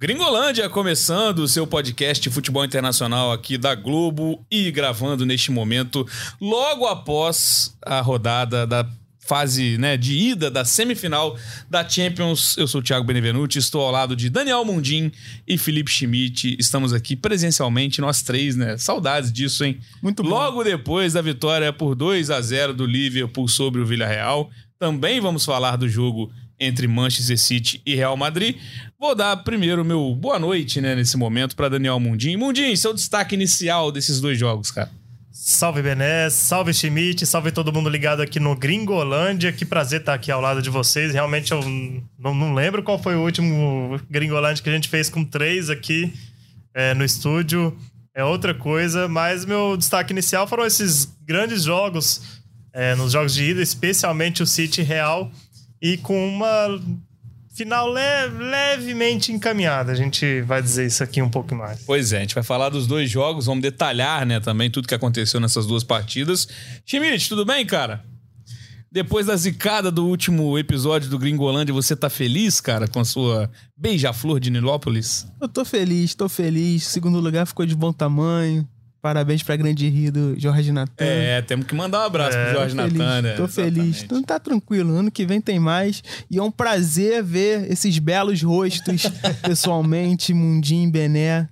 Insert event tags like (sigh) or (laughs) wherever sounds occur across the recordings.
Gringolândia começando o seu podcast de futebol internacional aqui da Globo e gravando neste momento, logo após a rodada da fase né, de ida da semifinal da Champions. Eu sou o Thiago Benevenuti, estou ao lado de Daniel Mundim e Felipe Schmidt. Estamos aqui presencialmente, nós três, né? Saudades disso, hein? Muito bom. Logo depois da vitória por 2 a 0 do Liverpool sobre o Villarreal. Também vamos falar do jogo entre Manchester City e Real Madrid. Vou dar primeiro meu boa noite, né, nesse momento, para Daniel Mundim. Mundim, seu destaque inicial desses dois jogos, cara. Salve Bené, salve Schmidt, salve todo mundo ligado aqui no Gringolândia. Que prazer estar aqui ao lado de vocês. Realmente eu não, não lembro qual foi o último Gringolândia que a gente fez com três aqui é, no estúdio. É outra coisa, mas meu destaque inicial foram esses grandes jogos, é, nos jogos de ida, especialmente o City Real e com uma final le levemente encaminhada. A gente vai dizer isso aqui um pouco mais. Pois é, a gente vai falar dos dois jogos, vamos detalhar, né, também tudo que aconteceu nessas duas partidas. Schmidt, tudo bem, cara? Depois da zicada do último episódio do Gringolândia, você tá feliz, cara, com a sua beija-flor de Nilópolis? Eu tô feliz, tô feliz. Segundo lugar ficou de bom tamanho. Parabéns pra grande rir do Jorge Natan. É, temos que mandar um abraço é, pro Jorge Natan, né? Tô feliz. Então tá tranquilo. Ano que vem tem mais. E é um prazer ver esses belos rostos (laughs) pessoalmente, Mundim, Bené.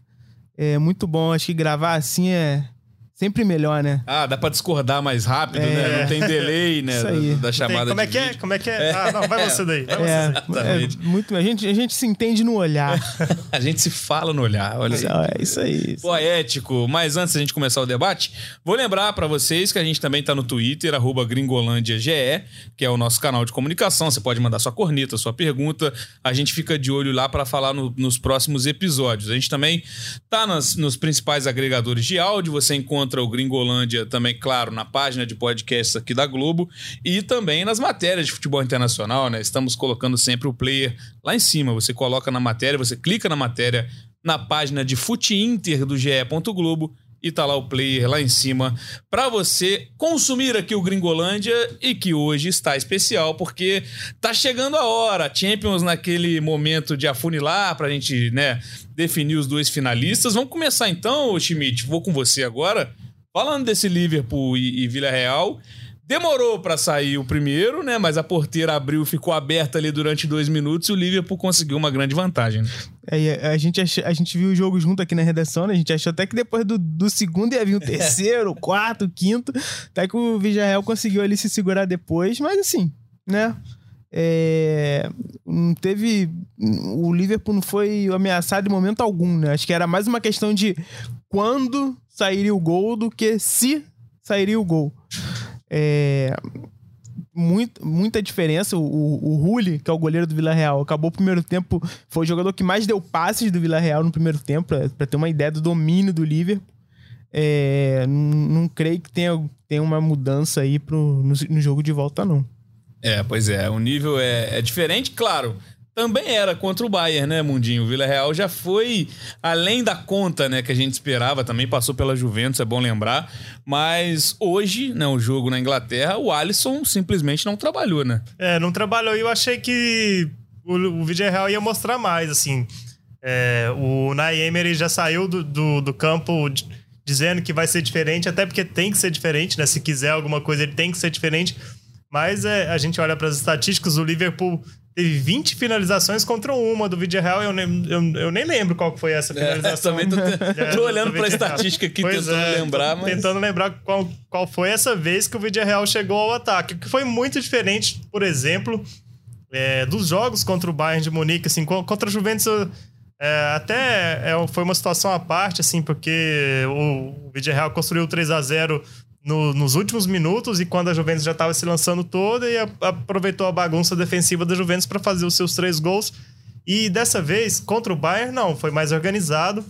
É muito bom. Acho que gravar assim é Sempre melhor, né? Ah, dá pra discordar mais rápido, né? é. né? Não tem delay, né? Isso aí. Da, da chamada como é que é? Como é que é? Ah, não, vai você daí. Vai é, você daí. É, muito, a, gente, a gente se entende no olhar. (laughs) a gente se fala no olhar, olha aí. É isso aí. Poético. Mas antes da gente começar o debate, vou lembrar para vocês que a gente também tá no Twitter, arroba gringolândiage, que é o nosso canal de comunicação. Você pode mandar sua corneta, sua pergunta. A gente fica de olho lá para falar no, nos próximos episódios. A gente também tá nas, nos principais agregadores de áudio. Você encontra o Gringolândia também, claro, na página de podcasts aqui da Globo e também nas matérias de futebol internacional, né? Estamos colocando sempre o player lá em cima. Você coloca na matéria, você clica na matéria na página de Fute Inter do GE. Globo e tá lá o player lá em cima para você consumir aqui o Gringolândia e que hoje está especial porque tá chegando a hora, Champions naquele momento de afunilar pra gente, né, definir os dois finalistas. Vamos começar então, Schmidt, vou com você agora. Falando desse Liverpool e, e Vila Real, demorou para sair o primeiro, né? Mas a porteira abriu, ficou aberta ali durante dois minutos e o Liverpool conseguiu uma grande vantagem. Né? É, a, gente ach, a gente viu o jogo junto aqui na redação, né? A gente achou até que depois do, do segundo ia vir o (laughs) terceiro, o quarto, o quinto. Até que o Villarreal conseguiu ali se segurar depois, mas assim, né? É, não teve. O Liverpool não foi ameaçado em momento algum, né? Acho que era mais uma questão de quando sairia o gol do que se sairia o gol. É, muito, muita diferença. O, o, o que é o goleiro do Vila Real, acabou o primeiro tempo. Foi o jogador que mais deu passes do Vila Real no primeiro tempo, para ter uma ideia do domínio do Liverpool. É, não, não, creio que tenha, tenha uma mudança aí pro, no, no, jogo de volta, não. É, pois é. O nível é, é diferente, claro também era contra o Bayern, né, Mundinho? O Vila Real já foi além da conta, né, que a gente esperava, também passou pela Juventus, é bom lembrar. Mas hoje, né, o jogo na Inglaterra, o Alisson simplesmente não trabalhou, né? É, não trabalhou e eu achei que o, o Real ia mostrar mais, assim. É, o Nay Emery já saiu do, do, do campo dizendo que vai ser diferente, até porque tem que ser diferente, né? Se quiser alguma coisa, ele tem que ser diferente. Mas é, a gente olha para as estatísticas, o Liverpool teve 20 finalizações contra uma do vídeo real. Eu, nem, eu, eu nem lembro qual foi essa é, finalização. É, também tô, (laughs) é, tô olhando para a estatística aqui, pois tentando é, lembrar. Mas... Tentando lembrar qual, qual foi essa vez que o vídeo real chegou ao ataque. O que foi muito diferente, por exemplo, é, dos jogos contra o Bayern de Munique. Assim, contra a Juventus, até foi uma situação à parte, assim, porque o, o vídeo real construiu 3 a 0 no, nos últimos minutos e quando a Juventus já estava se lançando toda e a, aproveitou a bagunça defensiva da Juventus para fazer os seus três gols. E dessa vez, contra o Bayern, não, foi mais organizado.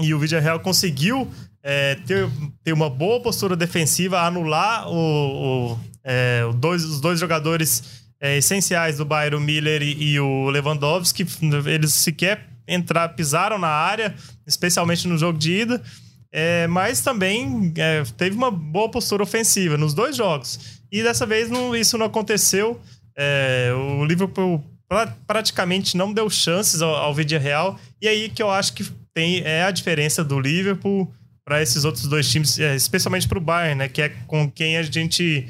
E o Villarreal conseguiu é, ter, ter uma boa postura defensiva, anular o, o, é, dois, os dois jogadores é, essenciais do Bayern, o Miller e, e o Lewandowski. Eles sequer entrar, pisaram na área, especialmente no jogo de ida. É, mas também é, teve uma boa postura ofensiva nos dois jogos. E dessa vez não, isso não aconteceu. É, o Liverpool pra, praticamente não deu chances ao, ao Vídeo Real. E aí que eu acho que tem é a diferença do Liverpool para esses outros dois times, é, especialmente para o Bayern, né? Que é com quem a gente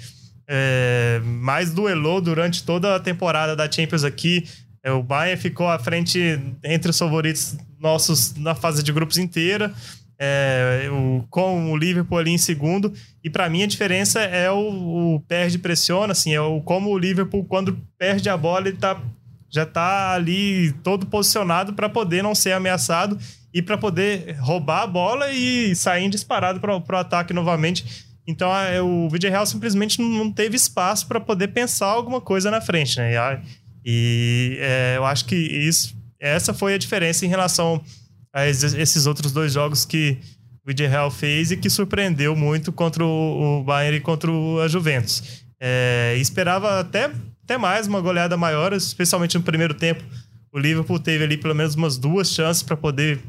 é, mais duelou durante toda a temporada da Champions aqui. É, o Bayern ficou à frente entre os favoritos nossos na fase de grupos inteira. É, o, com o Liverpool ali em segundo. E para mim a diferença é o, o perde pressiona, assim, é o como o Liverpool quando perde a bola ele tá já tá ali todo posicionado para poder não ser ameaçado e para poder roubar a bola e sair disparado para o ataque novamente. Então o Real simplesmente não teve espaço para poder pensar alguma coisa na frente, né? E, e é, eu acho que isso, essa foi a diferença em relação esses outros dois jogos que o Real fez e que surpreendeu muito contra o, o Bayern e contra a Juventus. É, esperava até, até mais uma goleada maior, especialmente no primeiro tempo. O Liverpool teve ali pelo menos umas duas chances para poder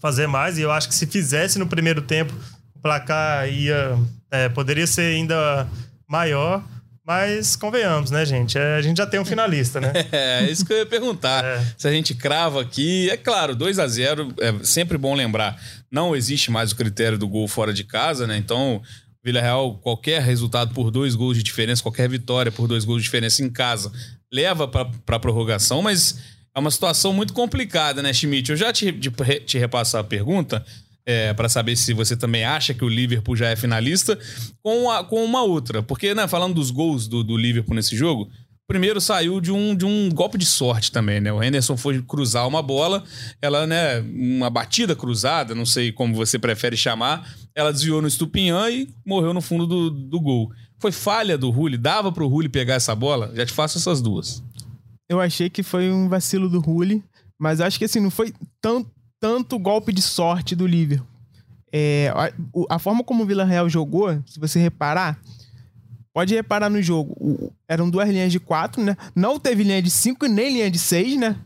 fazer mais. E eu acho que se fizesse no primeiro tempo, o placar ia é, poderia ser ainda maior. Mas convenhamos, né, gente? É, a gente já tem um finalista, né? (laughs) É, é isso que eu ia perguntar. É. Se a gente crava aqui, é claro, 2 a 0 é sempre bom lembrar. Não existe mais o critério do gol fora de casa, né? Então, Vila Real, qualquer resultado por dois gols de diferença, qualquer vitória por dois gols de diferença em casa, leva para a prorrogação, mas é uma situação muito complicada, né, Schmidt? Eu já te, te, repasso a pergunta é, para saber se você também acha que o Liverpool já é finalista, com, a, com uma outra. Porque, né, falando dos gols do, do Liverpool nesse jogo, primeiro saiu de um, de um golpe de sorte também, né? O Henderson foi cruzar uma bola, ela, né, uma batida cruzada, não sei como você prefere chamar, ela desviou no Estupinhã e morreu no fundo do, do gol. Foi falha do Rulli? Dava pro Rulli pegar essa bola? Já te faço essas duas eu achei que foi um vacilo do Rulli, mas acho que assim, não foi tão, tanto golpe de sorte do Liverpool. É, a, a, forma como o Vila Real jogou, se você reparar, pode reparar no jogo, o, eram duas linhas de quatro, né? Não teve linha de cinco nem linha de seis, né?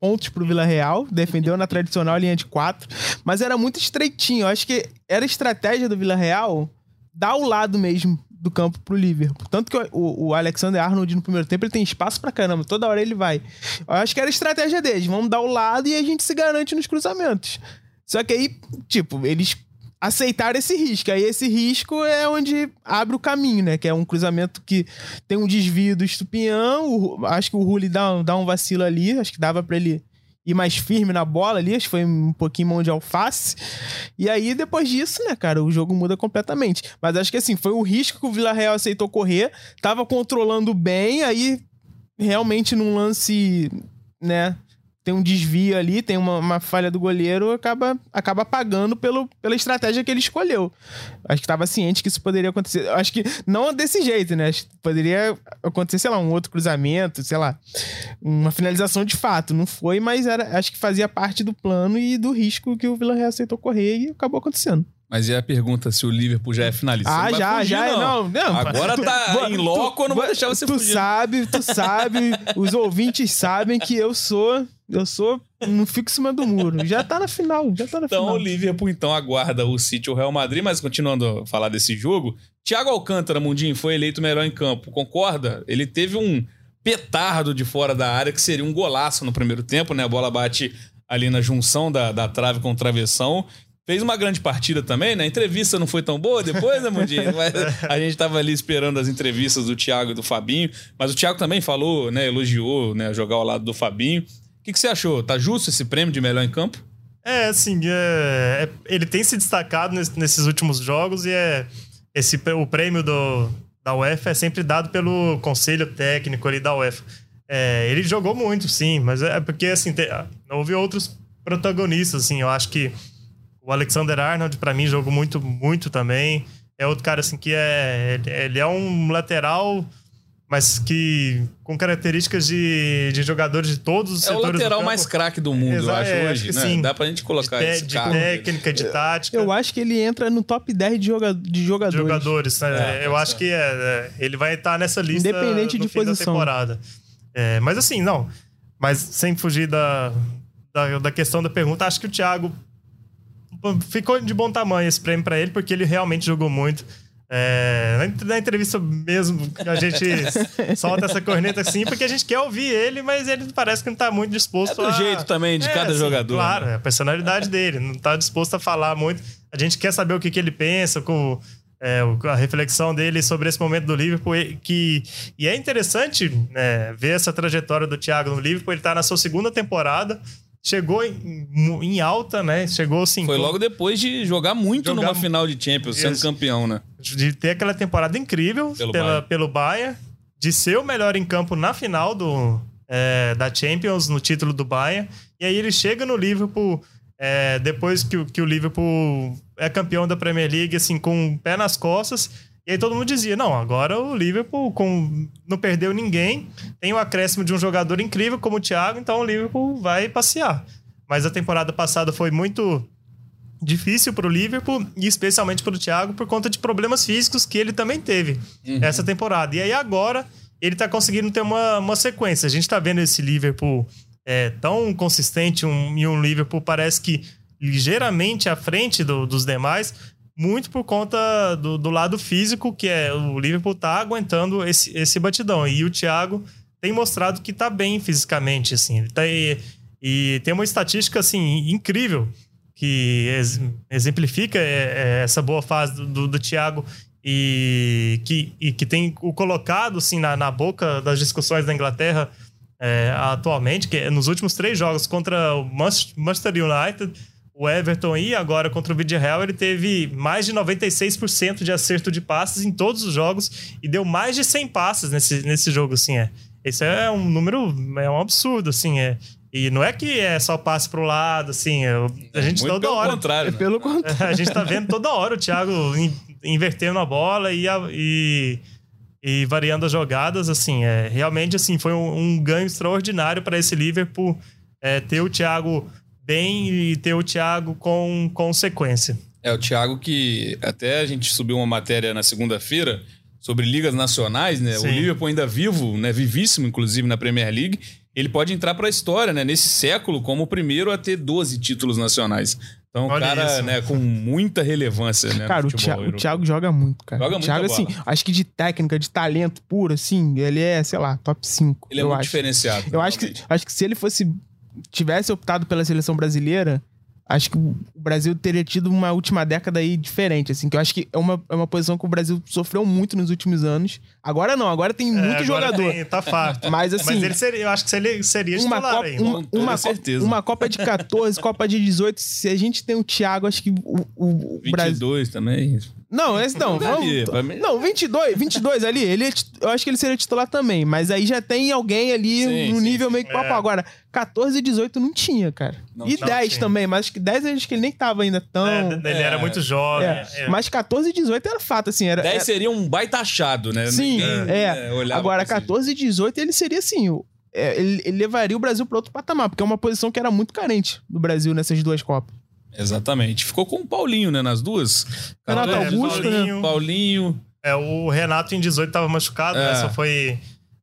Pontos pro Vila Real, defendeu na tradicional linha de quatro, mas era muito estreitinho. Eu acho que era estratégia do Vila Real dar o lado mesmo do campo pro Liverpool. Tanto que o, o, Alexander Arnold no primeiro tempo ele tem espaço pra caramba, toda hora ele vai. Eu acho que era a estratégia deles, vamos dar o lado e a gente se garante nos cruzamentos. Só que aí, tipo, eles aceitaram esse risco. Aí esse risco é onde abre o caminho, né? Que é um cruzamento que tem um desvio do Estupinhão. acho que o Rulli dá, dá um vacilo ali, acho que dava para ele ir mais firme na bola ali, acho que foi um pouquinho mão de alface. E aí, depois disso, né, cara, o jogo muda completamente. Mas acho que assim, foi um risco que o Vila Real aceitou correr, tava controlando bem, aí realmente num lance, né, tem um desvio ali, tem uma, uma, falha do goleiro, acaba, acaba pagando pelo, pela estratégia que ele escolheu. Acho que estava ciente que isso poderia acontecer. Acho que não desse jeito, né? Acho que poderia acontecer, sei lá, um outro cruzamento, sei lá, uma finalização de fato. Não foi, mas era, acho que fazia parte do plano e do risco que o Vila Real aceitou correr e acabou acontecendo. Mas e a pergunta se o Liverpool já é finalista? Ah, já, fugir, já. Não. não. não. Agora tá (laughs) em loco, eu não vou deixar você tu fugir. Tu sabe, tu sabe, os ouvintes sabem que eu sou eu sou. Não fico em cima do muro. Já tá na final. Já tá na então, final. o Liverpool então aguarda o City ou o Real Madrid, mas continuando a falar desse jogo, Thiago Alcântara, Mundinho, foi eleito melhor em campo. Concorda? Ele teve um petardo de fora da área que seria um golaço no primeiro tempo, né? A bola bate ali na junção da, da trave com o travessão. Fez uma grande partida também, né? A entrevista não foi tão boa depois, né, Mundinho? Mas (laughs) a gente tava ali esperando as entrevistas do Thiago e do Fabinho. Mas o Thiago também falou, né? Elogiou, né? Jogar ao lado do Fabinho que, que você achou? Tá justo esse prêmio de melhor em campo? É, assim, é, é, ele tem se destacado nesses últimos jogos e é esse o prêmio do, da UEFA é sempre dado pelo conselho técnico ali da UEFA. É, ele jogou muito, sim, mas é porque assim te, houve outros protagonistas, assim. Eu acho que o Alexander Arnold para mim jogou muito, muito também. É outro cara assim que é ele é um lateral mas que com características de, de jogadores de todos os é setores. É o lateral mais craque do mundo, Exato, eu acho, é, hoje. Acho né? Sim. Dá pra gente colocar de, esse de técnica, de tática. Eu acho que ele entra no top 10 de, joga de jogadores. De jogadores, né? É, eu acho que é, é, ele vai estar nessa lista Independente de posição. da temporada. É, mas assim, não. Mas sem fugir da, da, da questão da pergunta, acho que o Thiago ficou de bom tamanho esse prêmio para ele, porque ele realmente jogou muito. É, na, entrevista mesmo, a gente (laughs) solta essa corneta assim, porque a gente quer ouvir ele, mas ele parece que não tá muito disposto É do a... jeito também de cada jogador, Claro, né? é a personalidade dele, não tá disposto a falar muito. A gente quer saber o que, que ele pensa, com é, a reflexão dele sobre esse momento do Liverpool. e- Que, e é interessante né, ver essa trajetória do Thiago no Liverpool. Ele tá na sua segunda temporada, chegou em, em alta, né? Chegou assim. Foi logo depois de jogar muito Jogar numa final de Champions, sendo campeão, né? de ter aquela temporada incrível Pelo pela, Bayern. pelo Bayern, de ser o melhor em campo na final do, é, da Champions, no título do Bayern. E aí ele chega no Liverpool, é, depois que, que o Liverpool é campeão da Premier League, assim, com o pé nas costas. E aí todo mundo dizia, não, agora o Liverpool com, não perdeu ninguém, tem o acréscimo de um jogador incrível como o Thiago, então o Liverpool vai passear. Mas a temporada passada foi muito difícil para o Liverpool e especialmente para o Thiago por conta de problemas físicos que ele também teve essa temporada. E aí agora ele tá conseguindo ter uma, uma sequência. A gente tá vendo esse Liverpool é, tão consistente um, e um Liverpool parece que ligeiramente à frente do- dos demais, muito por conta do, do lado físico, que é o Liverpool tá aguentando esse, esse batidão. E o Thiago tem mostrado que tá bem fisicamente, assim. Ele tá, e, e tem uma estatística, assim, incrível que ex- exemplifica é, é, essa boa fase do, do, do Thiago e que, e que tem o colocado assim, na, na boca das discussões da Inglaterra é, atualmente, que é nos últimos três jogos contra o Manchester Manchester United, o Everton e agora contra o Villarreal, ele teve mais de 96% de acerto de passes em todos os jogos e deu mais de 100 passes nesse, nesse jogo, assim, é. Esse é um número, é um absurdo, assim, é. E não é que é só passe pro lado, assim, é, a gente Muito toda pelo hora... contrário. né? Pelo (laughs) contrário. A gente tá vendo toda hora o Thiago in- invertendo a bola e, a- e, e variando as jogadas, assim, é, realmente assim, foi um, um ganho extraordinário para esse Liverpool é, ter o Thiago bem e ter o Thiago com consequência. É, o Thiago que até a gente subiu uma matéria na segunda-feira sobre ligas nacionais, né? Sim. O Liverpool ainda vivo, né? Vivíssimo, inclusive, na Premier League. Ele pode entrar para a história, né? Nesse século, como o primeiro a ter 12 títulos nacionais. Então, o Olha cara, isso. né, com muita relevância, né? Cara, o Thiago, o. Thiago joga muito, cara. Joga o Thiago, assim, acho que de técnica, de talento puro, assim, ele é, sei lá, top 5. Ele é muito acho. diferenciado. Eu acho que, acho que se ele fosse. Tivesse optado pela seleção brasileira, acho que o Brasil teria tido uma última década aí diferente, assim, que eu acho que é uma, é uma posição que o Brasil sofreu muito nos últimos anos. Agora não, agora tem muito É, agora jogador. tem- tá farto. Mas assim, Mas ele seria, eu acho que seria, seria uma Copa, uma, com toda uma, certeza. Copa, uma Copa de 14, Copa de 18, se a gente tem o Thiago, acho que o, o, o Brasil. 22 também. Não, esse não. Daria, vamos- pra mim- Não, 22, 22 ali, ele, é tit- eu acho que ele seria titular também, mas aí já tem alguém ali Sim, no sim, nível sim. meio que papo. É. Agora, 14 e 18 não tinha, cara. Não e tinha. 10 Não também, mas acho que 10 eu acho que ele nem tava ainda tão. É, ele era é, muito jovem. É, é. Mas 14 e 18 era fato, assim. Era, 10 era- seria um baita achado, né? Sim, é. né, olhava Agora, pra esse- 14 e 18 ele seria assim. o- é, ele, ele levaria o Brasil para outro patamar, porque é uma posição que era muito carente do Brasil nessas duas Copas. Exatamente. Ficou com o Paulinho, né? Nas duas. Renato Augusto, né? Paulinho. Paulinho. É, o Renato em 18 tava machucado, É. né? Só foi.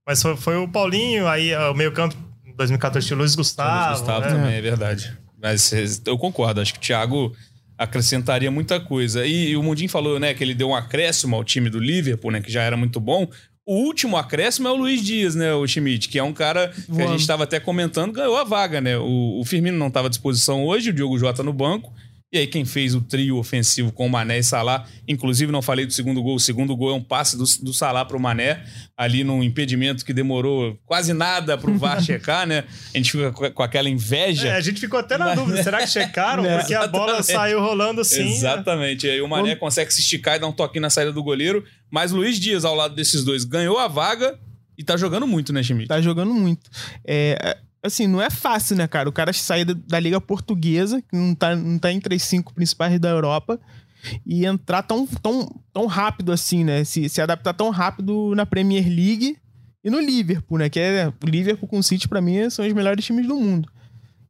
Mas foi, foi o Paulinho, aí ó, o meio-campo em 2014 tinha o Luiz Gustavo. Luiz Gustavo né? também, é verdade. Mas eu concordo, acho que o Thiago acrescentaria muita coisa. E, e o Mundinho falou, né, que ele deu um acréscimo ao time do Liverpool, né, que já era muito bom. O último acréscimo é o Luiz Dias, né, o Schmidt, que é um cara que a gente estava até comentando, ganhou a vaga, né? O, o Firmino não estava à disposição hoje, o Diogo Jota no banco. E aí, quem fez o trio ofensivo com o Mané e Salah, inclusive não falei do segundo gol, o segundo gol é um passe do, do Salah pro Mané, ali num impedimento que demorou quase nada pro VAR (laughs) checar, né? A gente fica com- aquela inveja. É, a gente ficou até na dúvida, será que checaram? (laughs) Porque a bola Exatamente. saiu rolando assim. Exatamente. E aí o Mané consegue se esticar e dar um toquinho na saída do goleiro. Mas Luiz Dias, ao lado desses dois, ganhou a vaga e tá jogando muito, né, Schmidt? Tá jogando muito. É, assim, não é fácil, né, cara? O cara sair da, da Liga Portuguesa, que não tá, não tá entre as cinco principais da Europa, e entrar tão, tão, tão rápido assim, né? Se, se adaptar tão rápido na Premier League e no Liverpool, né? Que é o Liverpool com o City, pra mim, são os melhores times do mundo.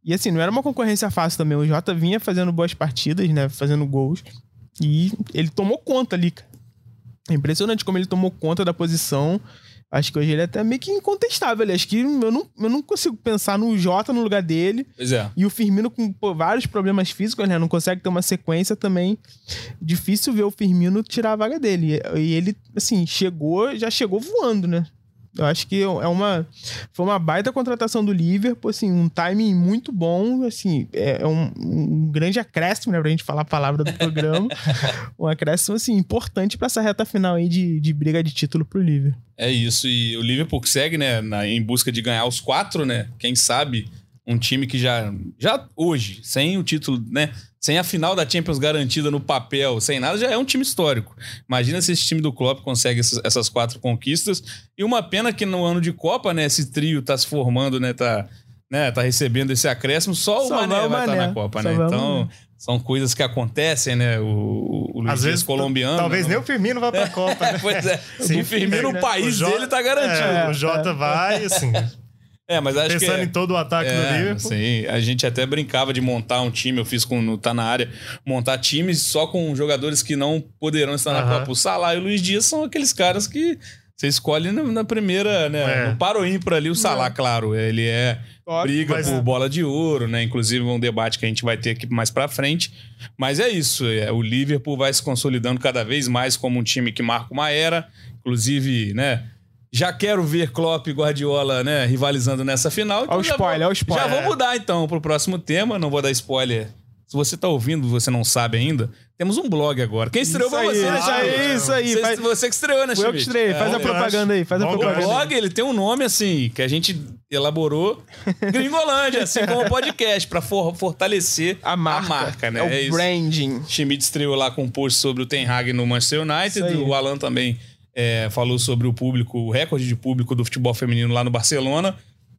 E assim, não era uma concorrência fácil também. O Jota vinha fazendo boas partidas, né? Fazendo gols. E ele tomou conta ali, cara. É impressionante como ele tomou conta da posição. Acho que hoje ele é até meio que incontestável. Acho que eu não, eu não consigo pensar no Jota no lugar dele. Pois é. E o Firmino com pô, vários problemas físicos, né? Não consegue ter uma sequência também. Difícil ver o Firmino tirar a vaga dele. E ele, assim, chegou, já chegou voando, né? Eu acho que é uma foi uma baita contratação do Liverpool, assim, um timing muito bom, assim, é um, um grande acréscimo, né, pra gente falar a palavra do programa. (laughs) um acréscimo, assim, importante para essa reta final aí de, de briga de título pro Liverpool. É isso, e o Liverpool segue, né, na, em busca de ganhar os quatro, né? Quem sabe um time que já, já hoje, sem o título, né? Sem a final da Champions garantida no papel, sem nada, já é um time histórico. Imagina se esse time do Klopp consegue essas, quatro conquistas. E uma pena que no ano de Copa, né, esse trio tá se formando, né, tá, né, tá recebendo esse acréscimo, só, Só o Mané vai o vai estar Mané. na Copa, Só né? Então, Mané. são coisas que acontecem, né? O, o Luiz Às Dias vezes, colombiano. talvez né? nem o Firmino vá pra (laughs) Copa, né? pois é. Sim, o Firmino, né? o país O Jota- dele tá garantido. É, o Jota vai, assim, É, mas acho pensando que é- em todo o ataque do É, Liverpool. sim. A gente até brincava de montar um time, eu fiz com no Tá na área, montar times só com jogadores que não poderão estar na Aham. Copa. O Salah e o Luiz Dias são aqueles caras que você escolhe na, na primeira, né? É. No paro ímpar ali, o Salah, claro, ele é Top, briga por bola de ouro, né? Inclusive um debate que a gente vai ter aqui mais pra frente. Mas é isso, é, o Liverpool vai se consolidando cada vez mais como um time que marca uma era. Inclusive, né? Já quero ver Klopp e Guardiola, né, rivalizando nessa final. Olha o spoiler, vou- olha o spoiler. Já vou mudar então pro próximo tema, não vou dar spoiler. Se você tá ouvindo, você não sabe ainda, temos um blog agora. Quem estreou Isso foi aí, você, né, isso aí, isso aí. Você, Faz- você que estreou, né, Foi eu que Schmidt? estrei. Faz É, a propaganda aí, faz a o propaganda. aí. blog, ele tem um nome assim, que a gente elaborou (laughs) Gringolândia, assim como podcast, pra for- fortalecer A marca. né? É o É branding. Schmidt estreou lá com um post sobre o Ten Hag no Manchester United. O Alan também é, falou sobre o público, o recorde de público do futebol feminino lá no Barcelona.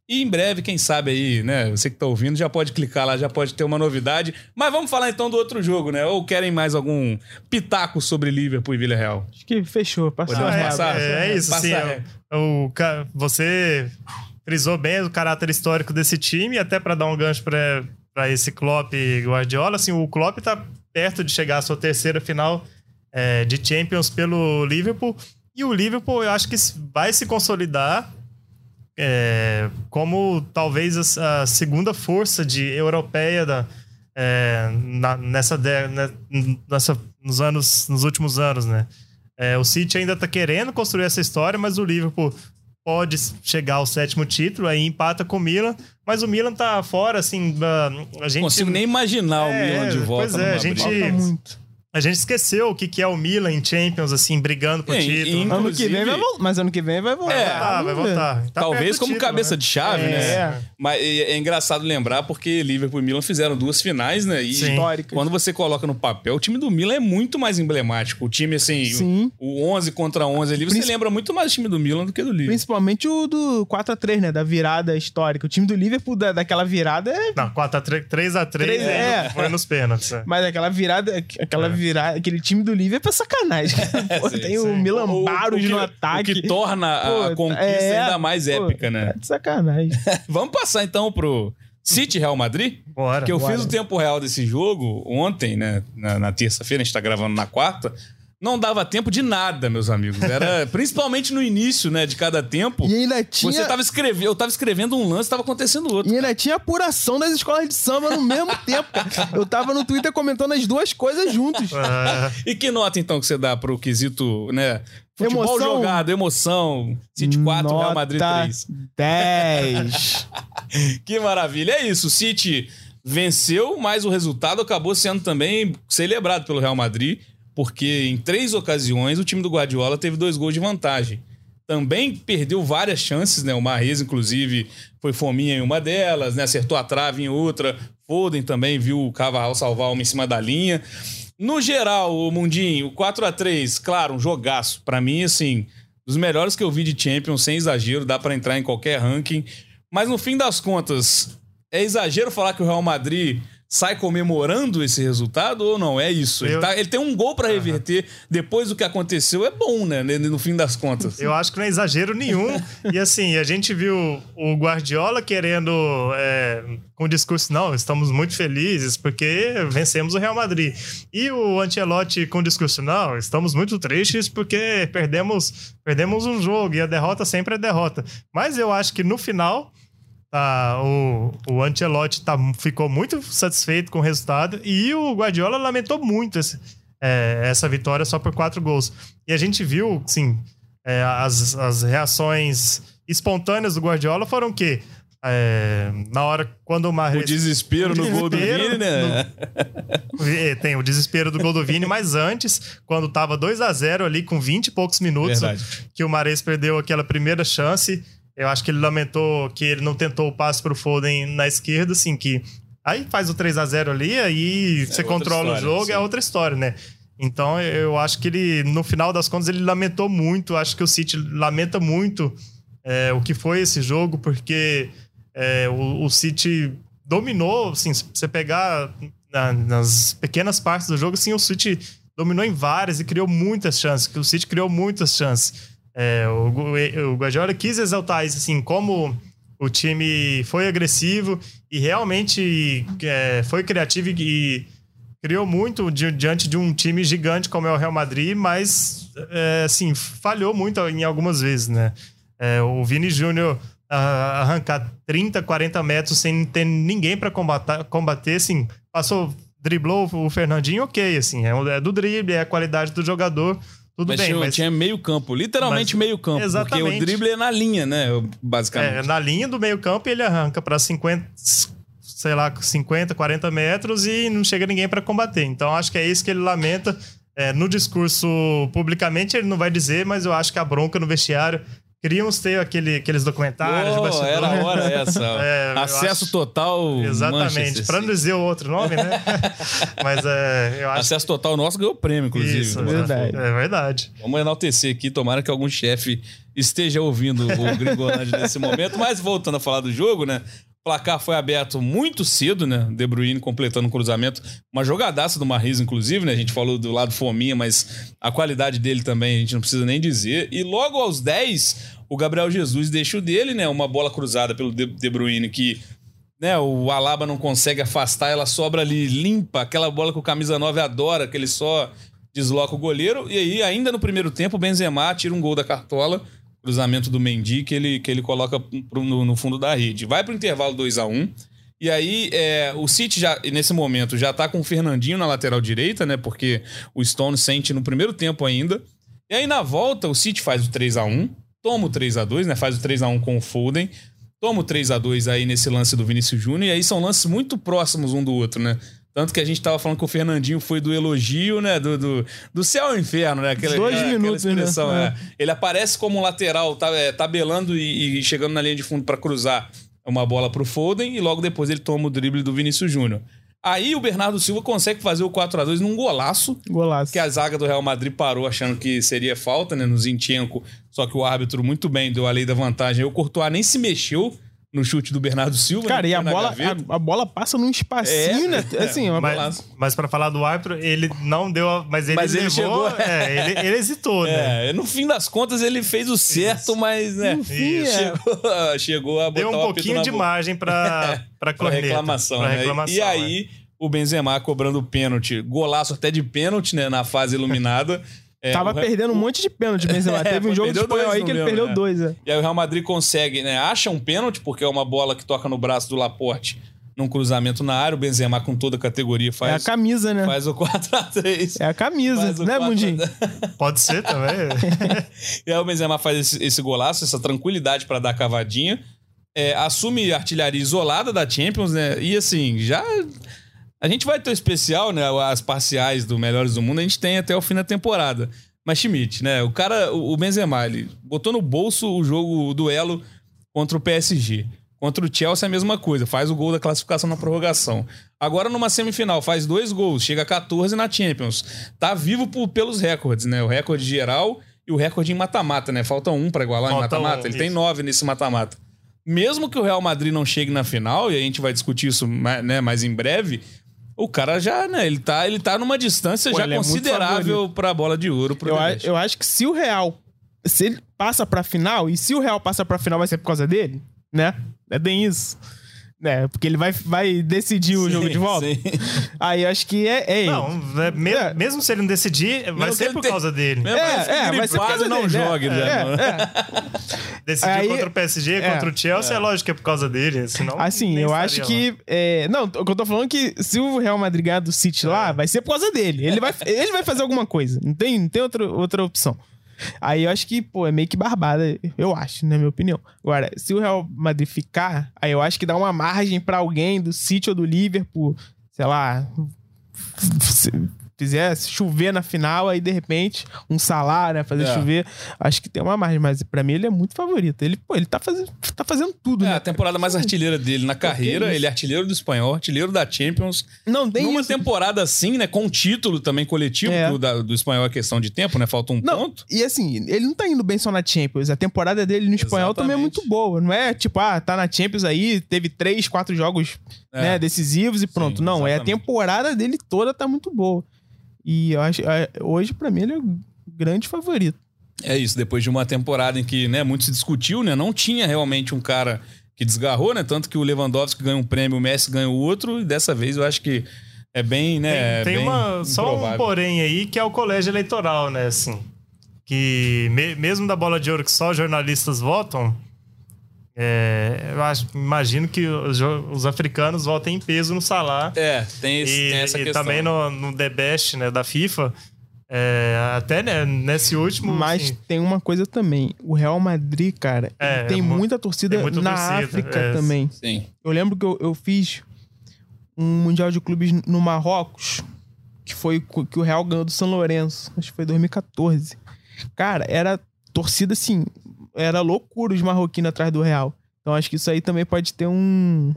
E em breve, quem sabe aí, né? Você que tá ouvindo já pode clicar lá, já pode ter uma novidade. Mas vamos falar então do outro jogo, né? Ou querem mais algum pitaco sobre Liverpool e Vila Real? Acho que fechou. Passou Ah, passar? mágoas. é, é isso, Passar, sim. é. O, ca- você frisou bem o caráter histórico desse time, até para dar um gancho para esse Klopp e Guardiola. Assim, o Klopp tá perto de chegar à sua terceira final é, de Champions pelo Liverpool. E o Liverpool, eu acho que vai se consolidar é, como talvez a, a segunda força de europeia da, é, na- nessa, de- né, nessa nos anos nos últimos anos, né? É, o City ainda tá querendo construir essa história, mas o Liverpool pode chegar ao sétimo título, aí empata com o Milan, mas o Milan tá fora, assim, da- a gente Não consigo nem imaginar o É, Milan de volta. pois é, a gente-. Falta muito. A gente esqueceu o que que é o Milan em Champions, assim, brigando por título. né? Ano que vem vai voltar. Mas ano que vem vai voltar. É, Vai voltar, vai voltar. Tá Talvez como título, cabeça né? de chave, É. né? Mas é, é engraçado lembrar porque Liverpool e Milan fizeram duas finais, né? E Sim. Históricas. quando você coloca no papel, o time do Milan é muito mais emblemático. O time, assim, Sim. o, o 11 contra 11 ali, você Princi- lembra muito mais do time do Milan do que do Liverpool. Principalmente o do 4x3, né? Da virada histórica. O time do Liverpool, da, daquela virada é. Não, 4x3, 3x3 Três- é. é. foi nos pênaltis. é. Mas aquela virada, aquela É. virada, aquele time do Liverpool é sacanagem. (laughs) Pô, Sim, tem sim. o Milan O- o Baros que- no ataque. O que torna a Pô, conquista é, ainda mais pô, épica, né? É de sacanagem. (laughs) Vamos passar então pro City Real Madrid? Bora. Que eu Bora. fiz o tempo real desse jogo ontem, né? Na, na terça-feira, a gente tá gravando na quarta. Não dava tempo de nada, meus amigos. Era (laughs) principalmente no início, né, de cada tempo. E ainda tinha. Você tava escrevendo, eu tava escrevendo um lance, tava acontecendo outro. E ainda tinha apuração das escolas de samba no mesmo (laughs) tempo, cara. Eu tava no Twitter comentando as duas coisas juntos. É, (laughs) E que nota então que você dá pro quesito, né? Futebol Emoção. jogado, emoção. City 4, Real Madrid Nota 3. 10. Que maravilha. É isso, o City venceu, mas o resultado acabou sendo também celebrado pelo Real Madrid, porque em três ocasiões o time do Guardiola teve dois gols de vantagem. Também perdeu várias chances, né? O Marrez, inclusive, foi fominha em uma delas, né? Acertou a trave em outra. Foden também viu o Cavarral salvar uma em cima da linha. No geral, o Mundinho, o 4 a 3 claro, um jogaço. Pra mim, assim, dos melhores que eu vi de Champions, sem exagero, dá pra entrar em qualquer ranking. Mas no fim das contas, é exagero falar que o Real Madrid sai comemorando esse resultado ou não? É isso. Ele, Eu- tá- ele tem um gol pra reverter depois do que aconteceu. É bom, né? No fim das contas. Eu acho que não é exagero nenhum. (laughs) e assim, a gente viu o Guardiola querendo, é, com o discurso, não, estamos muito felizes porque vencemos o Real Madrid. E o Ancelotti com o discurso, não, estamos muito tristes porque perdemos, perdemos um jogo e a derrota sempre é derrota. Mas eu acho que no final. Tá, o, o Ancelotti tá, ficou muito satisfeito com o resultado e o Guardiola lamentou muito esse- é, essa vitória só por quatro gols. E a gente viu, sim, é, as, as reações espontâneas do Guardiola foram o quê? É, na hora quando o O Mahrez... desespero no gol do Desespero Vini, né? (laughs) É, Tem o desespero do gol do Vini, mas antes, quando tava 2 a 0 ali com 20 e poucos minutos, Verdade. que o Mahrez perdeu aquela primeira chance, eu acho que ele lamentou que ele não tentou o passe pro Foden na esquerda, assim, que aí faz o 3 a 0 ali, aí você outra controla o história, jogo, sim. é outra história, né? Então, eu acho que ele, no final das contas, ele lamentou muito. Acho que o City lamenta muito é, o que foi esse jogo, porque é, o, o City dominou, assim, se você pegar na- nas pequenas partes do jogo, assim, o City dominou em várias e criou muitas chances, que o City criou muitas chances. É, o, o Guardiola quis exaltar isso, assim, como o time foi agressivo e realmente é, foi criativo e, criou muito di- diante de um time gigante como é o Real Madrid, mas é, assim, falhou muito em algumas vezes, né? É, o Vini Júnior arrancar 30, 40 metros sem ter ninguém para combater, combater, assim, passou, driblou o Fernandinho, ok, assim, é, é do drible, é a qualidade do jogador, tudo Mas bem, tinha, mas tinha meio campo, literalmente Mas- meio campo. Porque Exatamente. o drible é na linha, né? é, Basicamente. na linha do meio campo ele arranca para 50, sei lá, 50, 40 metros e não chega ninguém para combater. Então acho que é isso que ele lamenta. É, no discurso publicamente ele não vai dizer, mas eu acho que a bronca no vestiário. Queríamos ter aquele, aqueles documentários Oh, era a hora (laughs) essa. É, Acesso acho- total. Exatamente, para não dizer o outro nome, né? (laughs) mas é, eu acho Acesso total nosso ganhou prêmio, inclusive. isso, do verdade. É verdade. Vamos enaltecer aqui, tomara que algum chefe esteja ouvindo o Gringolândia nesse momento. Mas voltando a falar do jogo, né? Placar foi aberto muito cedo, né? De Bruyne completando o cruzamento. Uma jogadaça do Marris, inclusive, né? A gente falou do lado fominha, mas a qualidade dele também a gente não precisa nem dizer. E logo aos 10, o Gabriel Jesus deixa o dele, né? Uma bola cruzada pelo De Bruyne que né, o Alaba não consegue afastar, ela sobra ali limpa, aquela bola que o camisa 9 adora, que ele só desloca o goleiro. E aí, ainda no primeiro tempo, o Benzema tira um gol da cartola, cruzamento do Mendy, que ele, que ele coloca pro- no, no fundo da rede. Vai pro intervalo 2 a 1 E aí, é, o City já, nesse momento, já tá com o Fernandinho na lateral direita, né? Porque o Stone sente no primeiro tempo ainda. E aí, na volta, o City faz o 3 a 1 toma o 3 a 2 né? Faz o 3 a 1 com o Foden. Toma o 3 a 2 aí nesse lance do Vinícius Júnior. E aí são lances muito próximos um do outro, né? Tanto que a gente tava falando que o Fernandinho foi do elogio, né? Do, do, do céu ao inferno, né? Aquela, Dois aquela- aquela minutos, né? expressão, É. é. Ele aparece como lateral, tá, é, tabelando e, e chegando na linha de fundo pra cruzar uma bola pro Foden. E logo depois ele toma o drible do Vinícius Júnior. Aí o Bernardo Silva consegue fazer o 4 a 2 num golaço Golaço. que a zaga do Real Madrid parou achando que seria falta, né, no Zinchenko, só que o árbitro muito bem deu a lei da vantagem. O Courtois nem se mexeu no chute do Bernardo Silva. Cara, né, e a bola, a, a bola passa num espacinho, É, né? Assim, uma Mas, mas para falar do árbitro, ele não deu. a- Mas ele Mas ele levou. chegou- é, ele, ele hesitou, né? É, no fim das contas ele fez o certo, mas né, Enfim, é. chegou, (laughs) chegou a botar Deu um pouquinho de boca. margem pra, (laughs) pra, Pra corneta, reclamação, pra né? reclamação, e é. aí, o Benzema cobrando pênalti, golaço até de pênalti, né, na fase iluminada. É, Tava perdendo um monte de pênalti, Benzema. (laughs) É, Teve um jogo de espanhol aí que ele perdeu né? dois, é. E aí o Real Madrid consegue, né? Acha um pênalti, porque é uma bola que toca no braço do Laporte num cruzamento na área. O Benzema, com toda a categoria, É a faz, camisa, né? faz o 4x3. É a camisa, né, Mundinho? Pode ser também. (laughs) E aí o Benzema faz esse, esse golaço, essa tranquilidade pra dar a cavadinha. É, assume artilharia isolada da Champions, né? E assim, já. A gente vai ter o especial, né? As parciais do Melhores do Mundo, a gente tem até o fim da temporada. Mas Schmidt, né? O cara, o Benzema, ele botou no bolso o jogo, o duelo contra o PSG. Contra o Chelsea é a mesma coisa, faz o gol da classificação na prorrogação. Agora numa semifinal, faz dois gols, chega a 14 na Champions. Tá vivo por- pelos recordes, né? O recorde geral e o recorde em mata-mata, né? Falta um pra igualar em Falta um, mata-mata. Ele tem isso. nove nesse mata-mata. Mesmo que o Real Madrid não chegue na final, e a gente vai discutir isso né, mais em breve, O cara já, né? Ele tá, ele tá numa distância Pô, já é considerável pra bola de ouro pro Eu, a- eu acho que se o Real. Se ele passa pra final, e se o Real passa pra final vai ser por causa dele, né? É bem isso. Né? Porque ele vai, vai decidir o jogo de volta. Sim. Aí eu acho que é, é ele. Não, é, me- É. mesmo se ele não decidir, vai ser por tenha- causa dele. É, é, fique vai ser por causa não dele, é, jogue, é, né? é. Decidir Aí- contra o PSG, é. contra o Chelsea, é. lógico que é por causa dele. Senão, Assim, eu acho lá. que. é, não, o que eu tô falando é que se o Real Madrid ganhar do City lá, vai ser por causa dele. Ele vai, (laughs) ele vai fazer alguma coisa. Não tem, não tem outra, outra opção. Aí eu acho que, pô, é meio que barbada, eu acho, na minha opinião. Agora, se o Real Madrid ficar, aí eu acho que dá uma margem pra alguém do City ou do Liverpool, sei lá, se fizer chover na final, aí de repente um salário, né, fazer É. chover, acho que tem uma margem, mas pra mim ele é muito favorito. Ele, pô, ele tá fazendo, tá fazendo tudo, É, né? a temporada mais artilheira dele na carreira. Ele é artilheiro do espanhol, artilheiro da Champions. Não, tem Numa isso. temporada assim, né? Com título também coletivo, É. do, da- do espanhol é questão de tempo, né? Falta um Não, ponto. e assim, ele não tá indo bem só na Champions. A temporada dele no espanhol também é Exatamente. muito boa. Não é tipo, ah, tá na Champions aí, teve três, quatro jogos É. né, decisivos e pronto. Sim, não, é a exatamente. temporada dele toda tá muito boa. E eu acho, é, hoje, pra mim, ele é o grande favorito. É isso, depois de uma temporada em que né, muito se discutiu, né? Não tinha realmente um cara que desgarrou, né? Tanto que o Lewandowski ganha um prêmio, o Messi ganha o outro, e dessa vez eu acho que é bem, né? Tem, tem bem uma, só um porém aí, que é o colégio eleitoral, né? Assim, que me- mesmo da bola de ouro que só jornalistas votam, é, eu acho, imagino que os, os africanos votem em peso no Salah. É, tem, esse, e, tem essa e questão. também no, no The Best, né, da FIFA. é, até né, nesse último. Mas assim, tem uma coisa também. O Real Madrid, cara, É, tem é mu- muita torcida tem muita na torcida, África é. também. Sim. Eu lembro que eu, eu fiz um Mundial de Clubes no Marrocos, que foi que o Real ganhou do São Lourenço. Acho que foi 2014. Cara, era torcida assim, era loucura os marroquinos atrás do Real. Então acho que isso aí também pode ter um.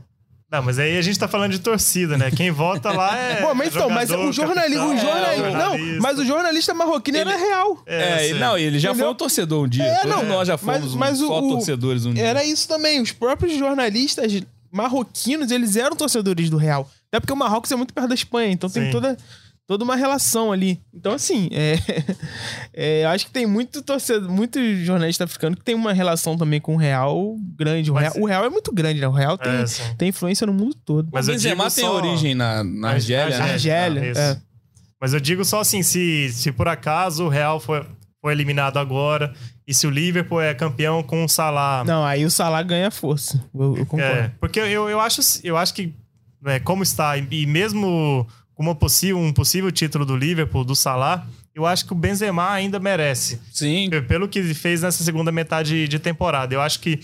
Não, mas aí a gente tá falando de torcida, né? Quem vota lá é. Pô, mas então, mas o jornalista. O jornalista é, não, mas o jornalista marroquino era real. É, sim. não, ele já Entendeu? foi um torcedor um dia. É, não, nós já mas- fomos um- mas o- só torcedores um dia. Era isso também. Os próprios jornalistas marroquinos, eles eram torcedores do Real. Até porque o Marrocos é muito perto da Espanha, então tem Sim. toda, toda uma relação ali. Então, assim, é, (laughs) é, eu acho que tem muito torcedor, muito jornalista africano que tem uma relação também com o Real grande. O, Mas- Real, o Real é muito grande, né? O Real tem, É, tem influência no mundo todo. Mas o eu Benzema digo tem só- origem na, na Argélia, né? Argélia, Ah, é. Mas eu digo só assim, se, se por acaso o Real foi, foi eliminado agora e se o Liverpool é campeão com o Salah. Não, aí o Salah ganha força. Eu, eu concordo. É, porque eu, eu, acho, eu acho que é, como está, e, mesmo uma possível, um possível título do Liverpool, do Salah, eu acho que o Benzema ainda merece. Sim. Pelo que ele fez nessa segunda metade de temporada. Eu acho que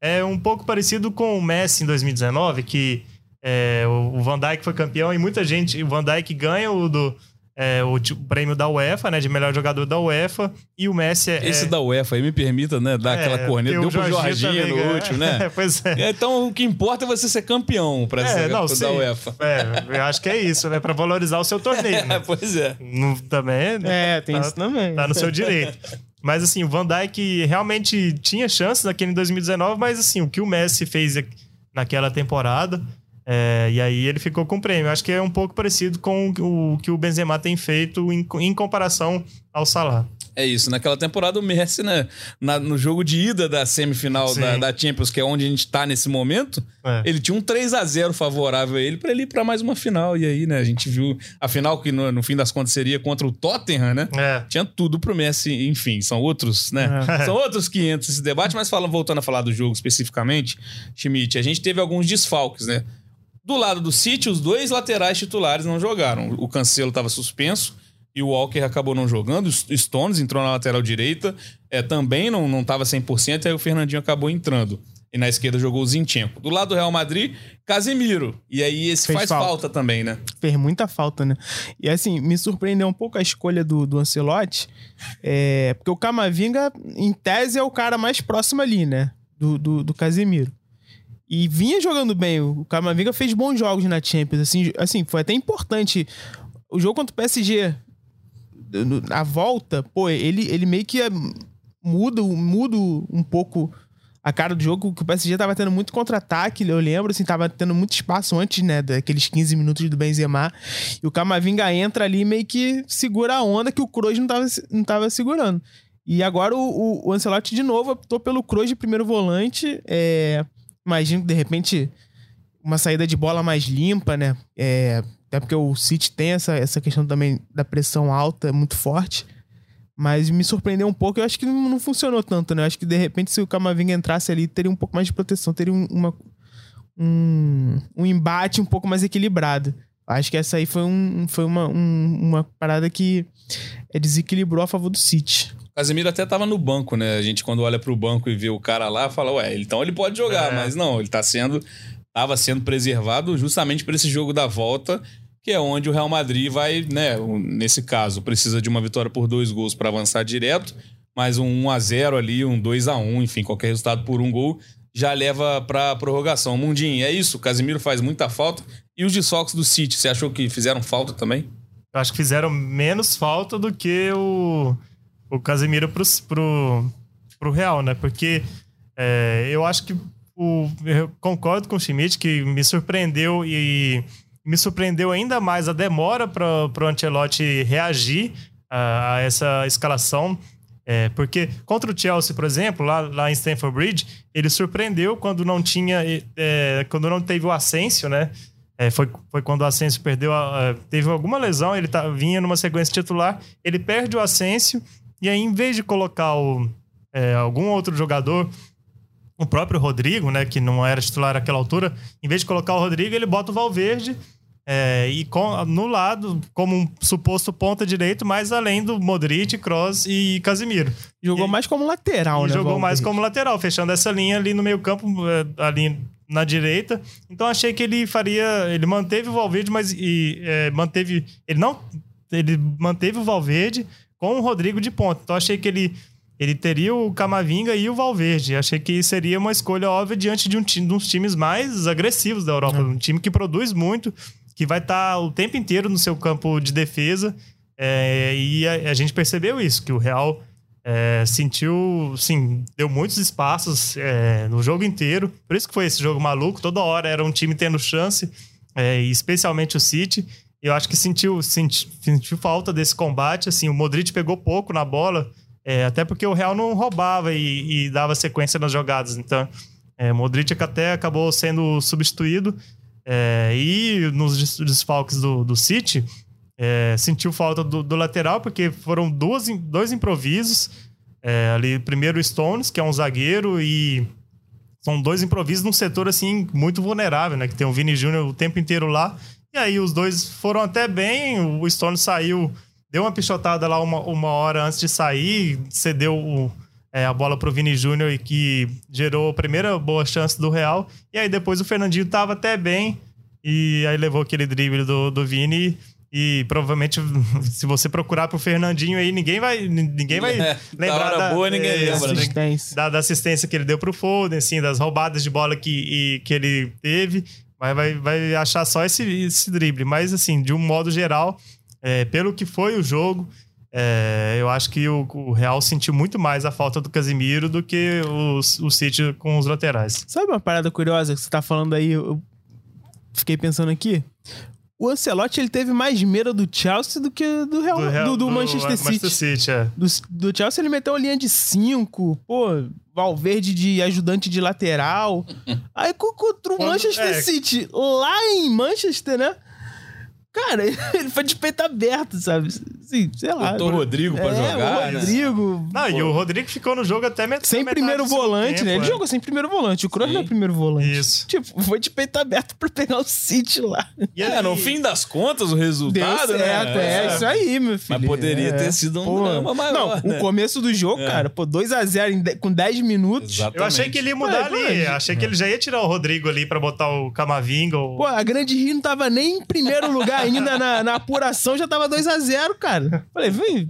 é um pouco parecido com o Messi em 2019, que é, o o Van Dijk foi campeão e muita gente. O Van Dijk ganha o, do, é, o, prêmio da UEFA, né? De melhor jogador da UEFA. E o Messi é. Esse é, da UEFA aí me permita, né? Dar aquela é, corneta. porque Deu o pro Jorginho no ganha. último, né? (laughs) pois é. É, Então, o que importa é você ser campeão pra É, ser não, da sim. UEFA. É, eu acho que é isso, né? Pra valorizar o seu torneio. É, Né? (laughs) pois é. Não- também. né? É, tem Tá- isso também. Tá no seu direito. Mas assim, o Van Dijk realmente tinha chances naquele em 2019, mas assim, o que o Messi fez naquela temporada, é, e aí ele ficou com o prêmio. Acho que é um pouco parecido com o que o Benzema tem feito em, em comparação ao Salah. É isso. Naquela temporada, o Messi, né? na- no jogo de ida da semifinal da, da Champions, que é onde a gente tá nesse momento, É. ele tinha um 3 a 0 favorável a ele pra ele ir pra mais uma final. E aí, né? A gente viu a final que no, no fim das contas seria contra o Tottenham, né? É. Tinha tudo pro Messi, enfim, são outros, né? É. (laughs) São outros 500 esse debate, mas falando, voltando a falar do jogo especificamente, Schmidt, a gente teve alguns desfalques, né? Do lado do City, os dois laterais titulares não jogaram. O Cancelo estava suspenso e o Walker acabou não jogando. O Stones entrou na lateral direita, é, também não, não tava 100%, aí o Fernandinho acabou entrando. E na esquerda jogou o Zinchenko. Do lado do Real Madrid, Casemiro. E aí esse Fez faz falta. falta também, né? fez muita falta, né? E assim, me surpreendeu um pouco a escolha do, do Ancelotti, é, porque o Camavinga, em tese, é o cara mais próximo ali, né? Do, do, do Casemiro. E vinha jogando bem. O Camavinga fez bons jogos na Champions. Assim, assim foi até importante. O jogo contra o PSG, na volta, pô, ele, ele meio que é, muda, muda um pouco a cara do jogo, que o PSG tava tendo muito contra-ataque, eu lembro, assim, tava tendo muito espaço antes, né, daqueles 15 minutos do Benzema. E o Camavinga entra ali meio que segura a onda que o Kroos não tava, não tava segurando. E agora o, o, o Ancelotti de novo optou pelo Kroos de primeiro volante. É, imagino que de repente uma saída de bola mais limpa, né? É, até porque o City tem essa, essa questão também da pressão alta muito forte. Mas me surpreendeu um pouco. Eu acho que não, funcionou tanto, né? Eu acho que de repente, se o Camavinga entrasse ali, teria um pouco mais de proteção, teria um, uma, um, um embate um pouco mais equilibrado. Acho que essa aí foi, um, foi uma, um, uma parada que desequilibrou a favor do City. Casemiro até tava no banco, né? A gente, quando olha pro banco e vê o cara lá, fala, ué, então ele pode jogar, É. mas não, ele tá sendo. Tava sendo preservado justamente para esse jogo da volta, que é onde o Real Madrid vai, né? Nesse caso, precisa de uma vitória por dois gols para avançar direto, mas um 1 a 0 ali, um 2 a 1 enfim, qualquer resultado por um gol já leva pra prorrogação. Mundinho, é isso, o Casemiro faz muita falta. E os desfalques do City, você achou que fizeram falta também? Eu acho que fizeram menos falta do que o, o Casemiro pro, pro, pro Real, né? Porque é, eu acho que o, eu concordo com o Schmidt que me surpreendeu e me surpreendeu ainda mais a demora para o Ancelotti reagir a, a essa escalação. É, porque contra o Chelsea, por exemplo, lá, lá em Stamford Bridge, ele surpreendeu quando não tinha, é, quando não teve o Asensio, né? É, foi, foi quando o Asensio perdeu, a, a- teve alguma lesão, ele tá, vinha numa sequência titular, ele perde o Asensio e aí em vez de colocar o, é, algum outro jogador, o próprio Rodrigo, né, que não era titular naquela altura, em vez de colocar o Rodrigo, ele bota o Valverde é, e com- no lado como um suposto ponta direito, mais além do Modric, Kroos e Casemiro. Jogou E- mais como lateral, né? jogou mais como lateral, fechando essa linha ali no meio campo, eh, ali na direita. Então achei que ele faria. Ele manteve o Valverde, mas e, eh, manteve. Ele não. Ele manteve o Valverde com o Rodrigo de ponta. Então achei que ele. Ele teria o Camavinga e o Valverde. Achei que seria uma escolha óbvia diante de, um time, de uns times mais agressivos da Europa. Um time que produz muito, que vai estar o tempo inteiro no seu campo de defesa. É, e a, a gente percebeu isso, que o Real é, sentiu, sim, deu muitos espaços é, no jogo inteiro. Por isso que foi esse jogo maluco. Toda hora era um time tendo chance, é, e especialmente o City. Eu acho que sentiu, senti- sentiu falta desse combate. Assim, o Modric pegou pouco na bola, é, até porque o Real não roubava e, e dava sequência nas jogadas. Então, é, Modric até acabou sendo substituído. É, e nos des- desfalques do, do City, é, sentiu falta do, do lateral, porque foram duas, dois improvisos. É, ali, primeiro o Stones, que é um zagueiro, e são dois improvisos num setor assim muito vulnerável, né? Que tem o Vini Júnior o tempo inteiro lá. E aí os dois foram até bem. O Stones saiu, deu uma pichotada lá uma, uma hora antes de sair, cedeu o- é, a bola pro Vini Júnior e que gerou a primeira boa chance do Real. E aí depois o Fernandinho tava até bem. E aí levou aquele drible do, do Vini. E provavelmente, (laughs) se você procurar pro Fernandinho aí, ninguém vai, ninguém vai (laughs) É, da lembrar hora boa, ninguém lembra, né? Assistência. da, da assistência que ele deu pro Foden, assim, das roubadas de bola que, e- que ele teve. Mas vai, vai achar só esse, esse drible. Mas, assim, de um modo geral, é, pelo que foi o jogo, é, eu acho que o, o Real sentiu muito mais a falta do Casimiro do que os- o City com os laterais. Sabe uma parada curiosa que você tá falando aí? Eu fiquei pensando aqui. O Ancelotti ele teve mais medo do Chelsea do que do, Real, do, Real- do Manchester City. Manchester City, é. Do, do Chelsea ele meteu uma linha de 5, pô, Valverde de ajudante de lateral. (laughs) Aí co- contra o Quando- Manchester é. City, lá em Manchester, né? Cara, (laughs) ele foi de peito aberto, sabe? Assim, sei lá. Botou o Rodrigo pra é, jogar, o né? Rodrigo. Não, e o Rodrigo ficou no jogo até met Sem metade primeiro do segundo volante, tempo, né? Ele é. jogou sem primeiro volante. O Kroos não é primeiro volante. Isso. Tipo, foi de peito aberto pra pegar o City lá. E É, no fim das contas, o Deu resultado, certo, né? é, isso aí, meu filho. Mas poderia É. ter sido um Pô, drama maior, Não, né? o começo do jogo, É. cara, pô, 2x0 em de- com 10 minutos. Exatamente. Eu achei que ele ia mudar É, ali. Achei que ele já ia tirar o Rodrigo ali pra botar o Camavinga. Ou... Pô, a Grande Rio não tava nem em primeiro lugar ainda na, na apuração, já tava 2x0, cara. Falei, vem.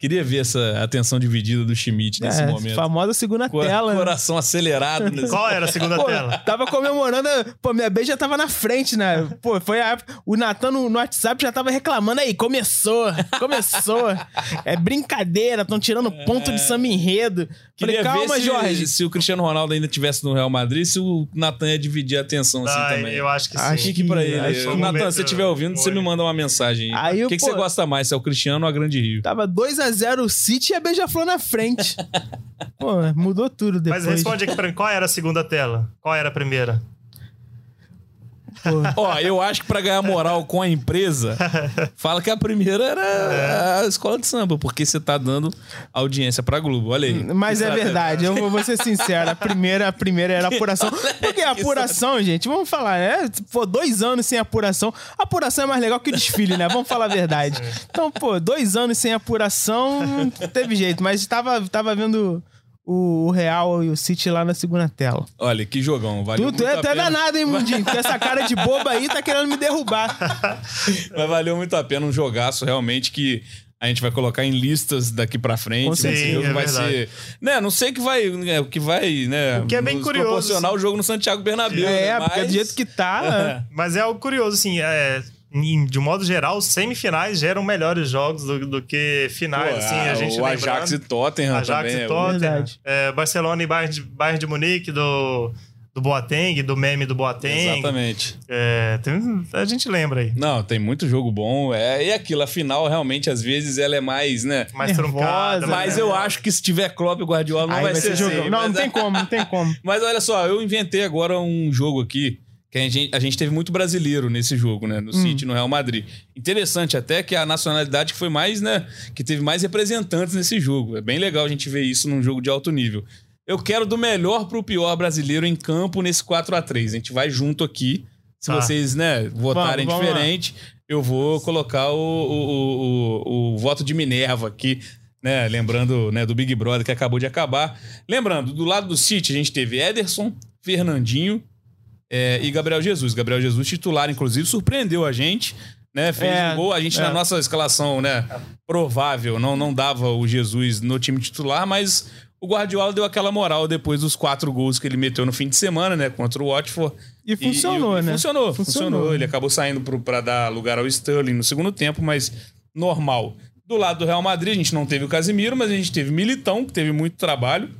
Queria ver essa atenção dividida do Schmidt nesse É, momento. famosa segunda Cor- tela. né? Coração acelerado. Nesse... Qual era a segunda Pô, tela? tava comemorando, pô, minha B já tava na frente, né? Pô, foi a época, o Natan no, no WhatsApp já tava reclamando aí, começou, começou. É brincadeira, tão tirando ponto de samba enredo. Queria Falei, calma, ver se, Jorge. se o Cristiano Ronaldo ainda tivesse no Real Madrid, se o Natan ia dividir a atenção assim Ah, também. eu acho que sim. Acho Fique pra ele. Que um Natan, momento se você estiver ouvindo, você me manda uma mensagem. Aí, o que, que pô- você gosta mais? Se é o Cristiano ou a Grande Rio? Tava 2x0 o City e a Beija-Flor na frente. (laughs) Pô, mudou tudo depois. Mas responde aqui pra mim, qual era a segunda tela? Qual era a primeira? Ó, eu acho que pra ganhar moral com a empresa, fala que a primeira era a escola de samba, porque você tá dando audiência pra Globo. Olha aí. Mas é verdade, eu vou, ser sincero. A primeira, a primeira era apuração. (laughs) Porque a apuração, gente, vamos falar, né? Pô, dois anos sem apuração. Apuração é mais legal que o desfile, né? Vamos falar a verdade. Então, pô, dois anos sem apuração, não teve jeito. Mas tava, tava vendo o, Real e o City lá na segunda tela. Olha, que jogão. Valeu Tu, tu muito é a até pena. danado, hein, Mundinho? Com essa cara de boba aí, tá querendo me derrubar. (laughs) Mas valeu muito a pena um jogaço realmente que a gente vai colocar em listas daqui pra frente. Com Esse certeza. jogo Sim, é vai verdade. ser, né, não sei o que vai, né, o que vai, né, O que é bem curioso, proporcionar assim. o jogo no Santiago Bernabéu, É, né? porque Mas- do jeito que tá. (laughs) Mas é algo curioso, assim, é, de um modo geral, semifinais geram melhores jogos do, do que finais, Pô, assim, a gente o Ajax e. Tottenham Ajax também. e é Tottenham, Verdade. é, Barcelona e Bayern de, Bayern de Munique, do, do Boateng, do meme do Boateng. Exatamente. É, tem- a gente lembra aí. Não, tem muito jogo bom. É, e aquilo, a final, realmente, às vezes, ela é mais, né? Mais Nervosa, truncada. né? Mas eu acho que se tiver Klopp e Guardiola, não Aí vai, ser, jogão. assim. Não, mas não tem é- (laughs) como, não tem como. Mas olha só, eu inventei agora um jogo aqui. Que a gente, a gente teve muito brasileiro nesse jogo, né? No City, no Real Madrid. Interessante até que a nacionalidade que foi mais, né? Que teve mais representantes nesse jogo. É bem legal a gente ver isso num jogo de alto nível. Eu quero do melhor pro pior brasileiro em campo nesse 4 a 3 A gente vai junto aqui. Se Tá. vocês, né, votarem Vamos, vamos lá. diferente, eu vou colocar o, o, o, o- o voto de Minerva aqui, né? Lembrando né, do Big Brother que acabou de acabar. Lembrando, do lado do City, a gente teve Ederson, Fernandinho é, e Gabriel Jesus. Gabriel Jesus, titular, inclusive, surpreendeu a gente. Né, fez É, um gol. A gente, é. na nossa escalação, né? Provável, não, não dava o Jesus no time titular, mas o Guardiola deu aquela moral depois dos quatro gols que ele meteu no fim de semana, né? Contra o Watford. E funcionou, e né? Funcionou, funcionou, Funcionou. Ele acabou saindo pra dar lugar ao Sterling no segundo tempo, mas normal. Do lado do Real Madrid, a gente não teve o Casimiro, mas a gente teve Militão, que teve muito trabalho,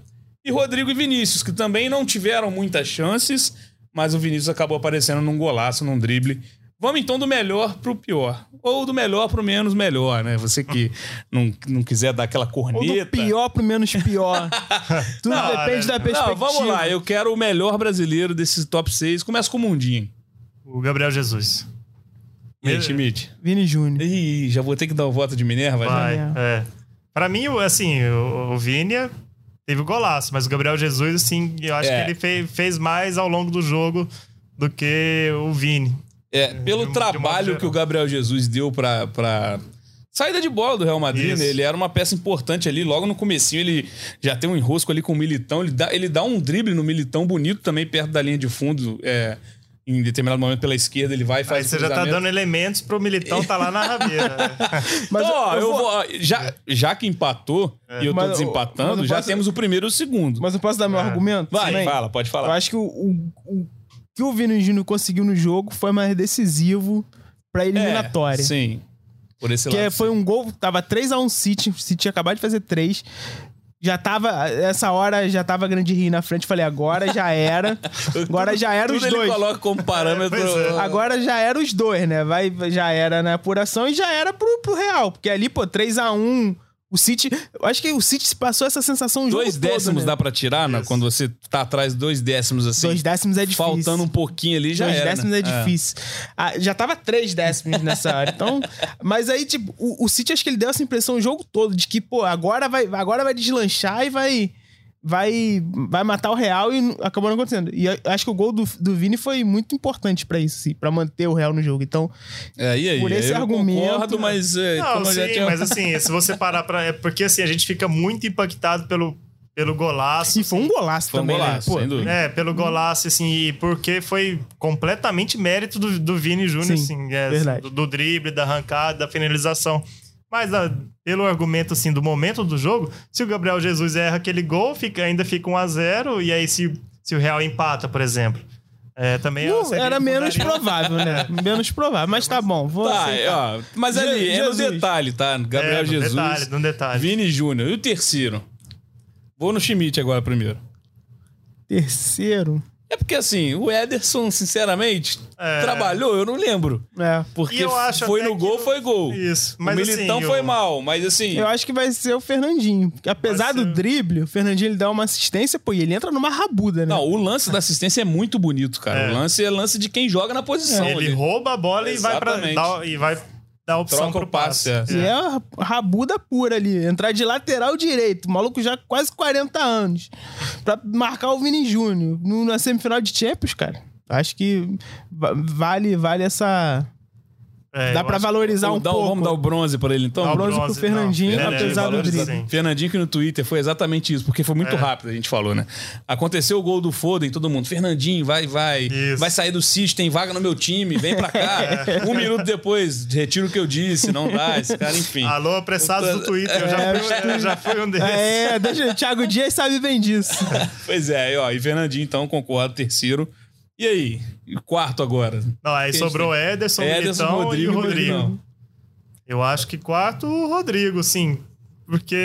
e Rodrigo e Vinícius, que também não tiveram muitas chances, mas o Vinícius acabou aparecendo num golaço, num drible. Vamos então do melhor pro pior. Ou do melhor pro menos melhor, né? Você que (laughs) não, não quiser dar aquela Ou corneta. do pior pro menos pior. (laughs) Tudo Não, depende né? da perspectiva. Não, vamos lá. Eu quero o melhor brasileiro desses top 6. Começa com o Mundinho. O Gabriel Jesus. Me- Schmidt? Vini Júnior. Ih, já vou ter que dar o voto de Minerva? Vai, já. é. Pra mim, o- assim, o, o Vini teve o golaço, mas o Gabriel Jesus, assim, eu acho É. que ele fez, fez mais ao longo do jogo do que o Vini. É, pelo de de trabalho geral. que o Gabriel Jesus deu pra, pra saída de bola do Real Madrid, Isso. né? Ele era uma peça importante ali. Logo no comecinho, ele já tem um enrosco ali com o Militão. Ele dá, ele dá um drible no Militão bonito também, perto da linha de fundo. É, em determinado momento pela esquerda, ele vai e Aí faz você o já tá dando elementos pro Militão tá lá na rabeira. (laughs) Mas Então, ó, eu eu vou- vou- já, já que empatou e eu tô Mas, desempatando, eu já posso- temos o primeiro e o segundo. Mas eu posso dar meu É. argumento? Vai, também? fala, pode Eu falar. acho que o, o, o que o Vini Júnior conseguiu no jogo foi mais decisivo pra eliminatória. É, sim. Por esse Que lado. é- foi um gol, tava 3x1 City, o City tinha acabado de fazer 3. Já tava, essa hora já tava grande rio na frente, falei, agora já era. (laughs) Agora já era os dois. ele coloca como parâmetro. É, é. Agora já era os dois, né? Vai, já era na apuração e já era pro, pro Real. Porque ali, pô, 3x1, o City. Eu acho que o City se passou essa sensação o jogo Dois todo, décimos né? dá pra tirar, né? Quando você tá atrás dois décimos assim. Dois décimos é difícil. Faltando um pouquinho ali já Dois era. décimos né? é difícil. Ah, já tava três décimos nessa hora. Então, mas aí, tipo, o, o City acho que ele deu essa impressão o jogo todo de que, pô, agora vai, agora vai deslanchar e vai. Vai, vai matar o Real e acabou não acontecendo. E eu acho que o gol do, do Vini foi muito importante pra isso, assim, pra manter o Real no jogo. Então, É, e aí? Por esse eu argumento- concordo, mas é, Não, como eu já sim, tinha... mas assim, se você parar pra. É porque assim, a gente fica muito impactado pelo, pelo golaço. e foi um golaço Foi um também, golaço, né? Pô, sem dúvida. É, pelo golaço, assim, e porque foi completamente mérito do, do Vini Júnior, Sim, assim, é, verdade. do, do drible, da arrancada, da finalização. Mas ah, pelo argumento, assim, do momento do jogo, se o Gabriel Jesus erra aquele gol, fica, ainda fica 1 a 0 e aí se, se o Real empata, por exemplo. É, também não, seria- era menos provável, né? (laughs) menos provável. Mas tá bom, vou Tá, é, ó, mas Je- ali, é no Jesus. detalhe, tá? Gabriel É, no Jesus, detalhe, no detalhe. Vini Júnior. E o terceiro? Vou no Schmidt agora primeiro. Terceiro. É porque assim, o Ederson, sinceramente, É. trabalhou, eu não lembro. É. Porque eu acho foi no gol, o- foi gol. Isso. o Mas Militão assim, foi o- mal, mas assim. Eu acho que vai ser o Fernandinho. Porque apesar Vai do ser. drible, o Fernandinho ele dá uma assistência, pô, e ele entra numa rabuda, né? Não, o lance da assistência é muito bonito, cara. É. O lance é lance de quem joga na posição. Ele ali. rouba a bola e vai, pra, e vai a opção Troca pro o passe, passe. é. E é a rabuda pura ali. Entrar de lateral direito. O maluco já quase 40 anos. Pra marcar o Vini Júnior. Na semifinal de Champions, cara. Acho que va- vale, vale essa. É, Dá acho- valorizar um Dá- pouco. Vamos dar o bronze pra ele, então? Dá o bronze pro bronze, Fernandinho, não, apesar do drible. Fernandinho que no Twitter foi exatamente isso, porque foi muito É. rápido, a gente falou, né? Aconteceu o gol do Foden, todo mundo, Fernandinho, vai, vai. Isso. Vai sair do City, tem vaga no meu time, vem pra cá. (laughs) Um minuto depois, retiro o que eu disse, não dá, esse cara, enfim. Alô, apressados do Twitter. Eu já, É, fui, eu já fui um desses. É, deixa, Thiago Dias sabe bem disso. (laughs) Pois é, ó, e Fernandinho, então, concordo, terceiro. E aí? E quarto agora? Não, aí Quem sobrou tem? Ederson, Ederson, Militão Rodrigo e o Rodrigo. Eu acho que quarto, o Rodrigo, sim. Porque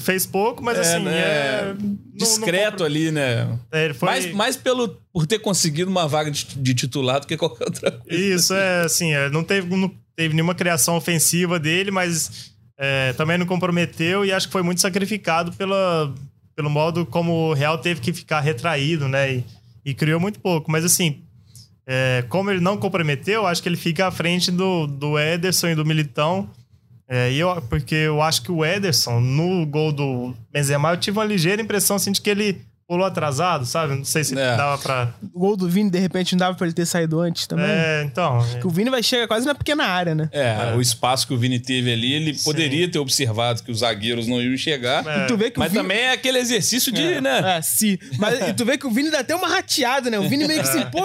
fez pouco, mas assim, né? é... não- Discreto não- ali, né? É, ele foi... Mais, mais pelo, por ter conseguido uma vaga de, de titular do que qualquer outra coisa. Isso, é assim, é, não, teve, não teve nenhuma criação ofensiva dele, mas é, também não comprometeu e acho que foi muito sacrificado pela, pelo modo como o Real teve que ficar retraído, né? E, e criou muito pouco. Mas assim, é, como ele não comprometeu, acho que ele fica à frente do, do Ederson e do Militão. É, e eu, porque eu acho que o Ederson, no gol do Benzema, eu tive uma ligeira impressão assim, de que ele pulou atrasado, sabe? Não sei se É. dava pra. O gol do Vini, de repente, não dava pra ele ter saído antes também. É, então. é. Porque o Vini vai chegar quase na pequena área, né? É, o espaço que o Vini teve ali, ele poderia ter observado que os zagueiros não iam chegar. É. E tu vê que Mas o Vini... também é aquele exercício de, né? É, sim. Mas e tu vê que o Vini dá até uma rateada, né? O Vini meio que assim, pô,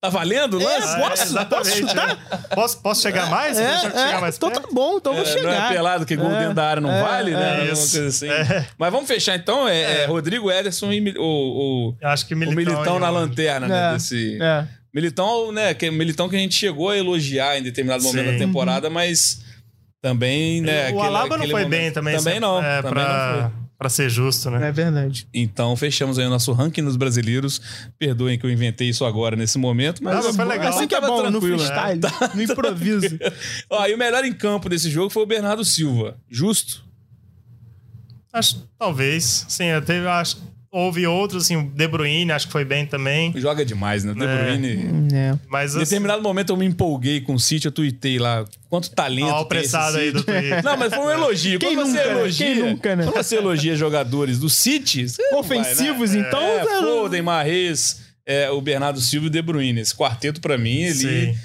Tá valendo o é, lance? posso, exatamente, posso chutar? Posso, posso chegar mais? É, Posso chegar é, mais então tá bom, então eu vou É, não chegar. é pelado, que gol É, dentro da área não é, vale, né? é, isso. coisa assim. É. Mas vamos fechar então. É, é Rodrigo Ederson e o, o, Eu acho que o Militão, Militão e na o- lanterna, né? É, Desse... É. Militão, né? Que, Militão que a gente chegou a elogiar em determinado momento Sim. da temporada, mas também, né? o aquele- Alaba não foi momento- bem também. Também não. É, também pra, não foi. Pra ser justo, né? É verdade. Então, fechamos aí o nosso ranking nos brasileiros. Perdoem que eu inventei isso agora nesse momento, mas, Não, mas foi legal. Assim que é bom, no né? freestyle, no improviso. (laughs) Ó, e o melhor em campo desse jogo foi o Bernardo Silva. Justo? Acho, talvez. Sim, eu teve, acho, houve outros, assim, o De Bruyne, acho que foi bem também. Joga demais, né? O De É. Bruyne... É. Mas Em assim, determinado momento eu me empolguei com o City, eu tuitei lá quanto talento ó, o pressado aí do. Twitter. Não, mas foi um elogio. Quem quando você nunca, né? elogia, Quem nunca, né? quando você elogia jogadores do City, você não vai, né? Ofensivos, então. É, cara, Foden, Marrez, é, o Bernardo Silva e o De Bruyne. Esse quarteto, pra mim, ele... Sim.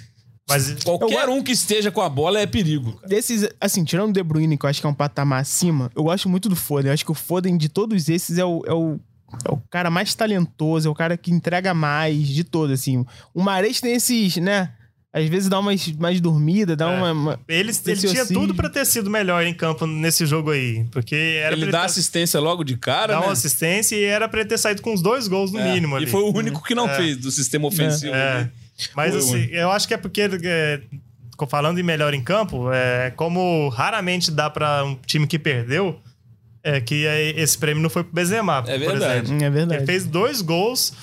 Mas Qualquer um que esteja com a bola é perigo. cara. Desses, assim, tirando o De Bruyne, que eu acho que é um patamar acima, eu gosto muito do Foden. Eu acho que o Foden, de todos esses, é o, é o, é o cara mais talentoso, é o cara que entrega mais de todos, assim. O Mares tem esses, né? Às vezes dá umas mais dormida, dá É. uma, uma- ele, ele tinha tudo pra ter sido melhor em campo nesse jogo aí. Porque era Ele dá ter- assistência logo de cara, dá né? uma assistência e era pra ele ter saído com os dois gols no É, mínimo ali. E foi o único que não É. fez do sistema ofensivo. É. ali. Mas assim, eu acho que é porque, é, falando em melhor em campo, é, como raramente dá pra um time que perdeu, é que é, esse prêmio não foi pro Benzema, É por verdade. exemplo. É verdade. Ele fez dois gols,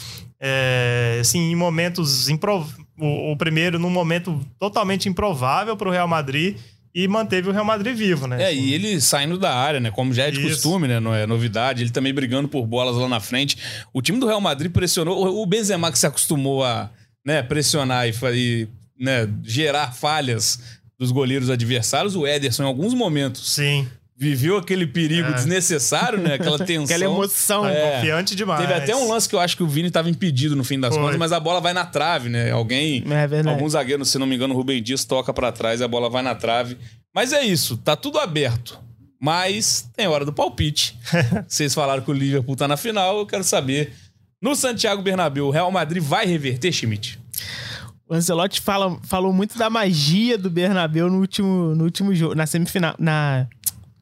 é, assim, em momentos improv... o, o primeiro num momento totalmente improvável pro Real Madrid e manteve o Real Madrid vivo, né? É, e ele saindo da área, né? Como já é de Isso. costume, né? Não é novidade. Ele também brigando por bolas lá na frente. O time do Real Madrid pressionou. O- O Benzema que se acostumou a né, pressionar e, e, né, gerar falhas dos goleiros adversários. O Ederson, em alguns momentos, Sim, viveu aquele perigo É. desnecessário, né? Aquela (laughs) tensão. Aquela emoção. É. confiante demais. Teve até um lance que eu acho que o Vini estava impedido no fim das Foi. contas, mas a bola vai na trave, né? Alguém, É algum zagueiro, se não me engano, o Rubem Dias toca pra trás e a bola vai na trave. Mas é isso, tá tudo aberto. Mas tem hora do palpite. (laughs) Vocês falaram que o Liverpool tá na final, eu quero saber. No Santiago Bernabéu, o Real Madrid vai reverter, Schmidt? O Ancelotti fala, falou muito da magia do Bernabéu no último, no último jogo, na semifinal, na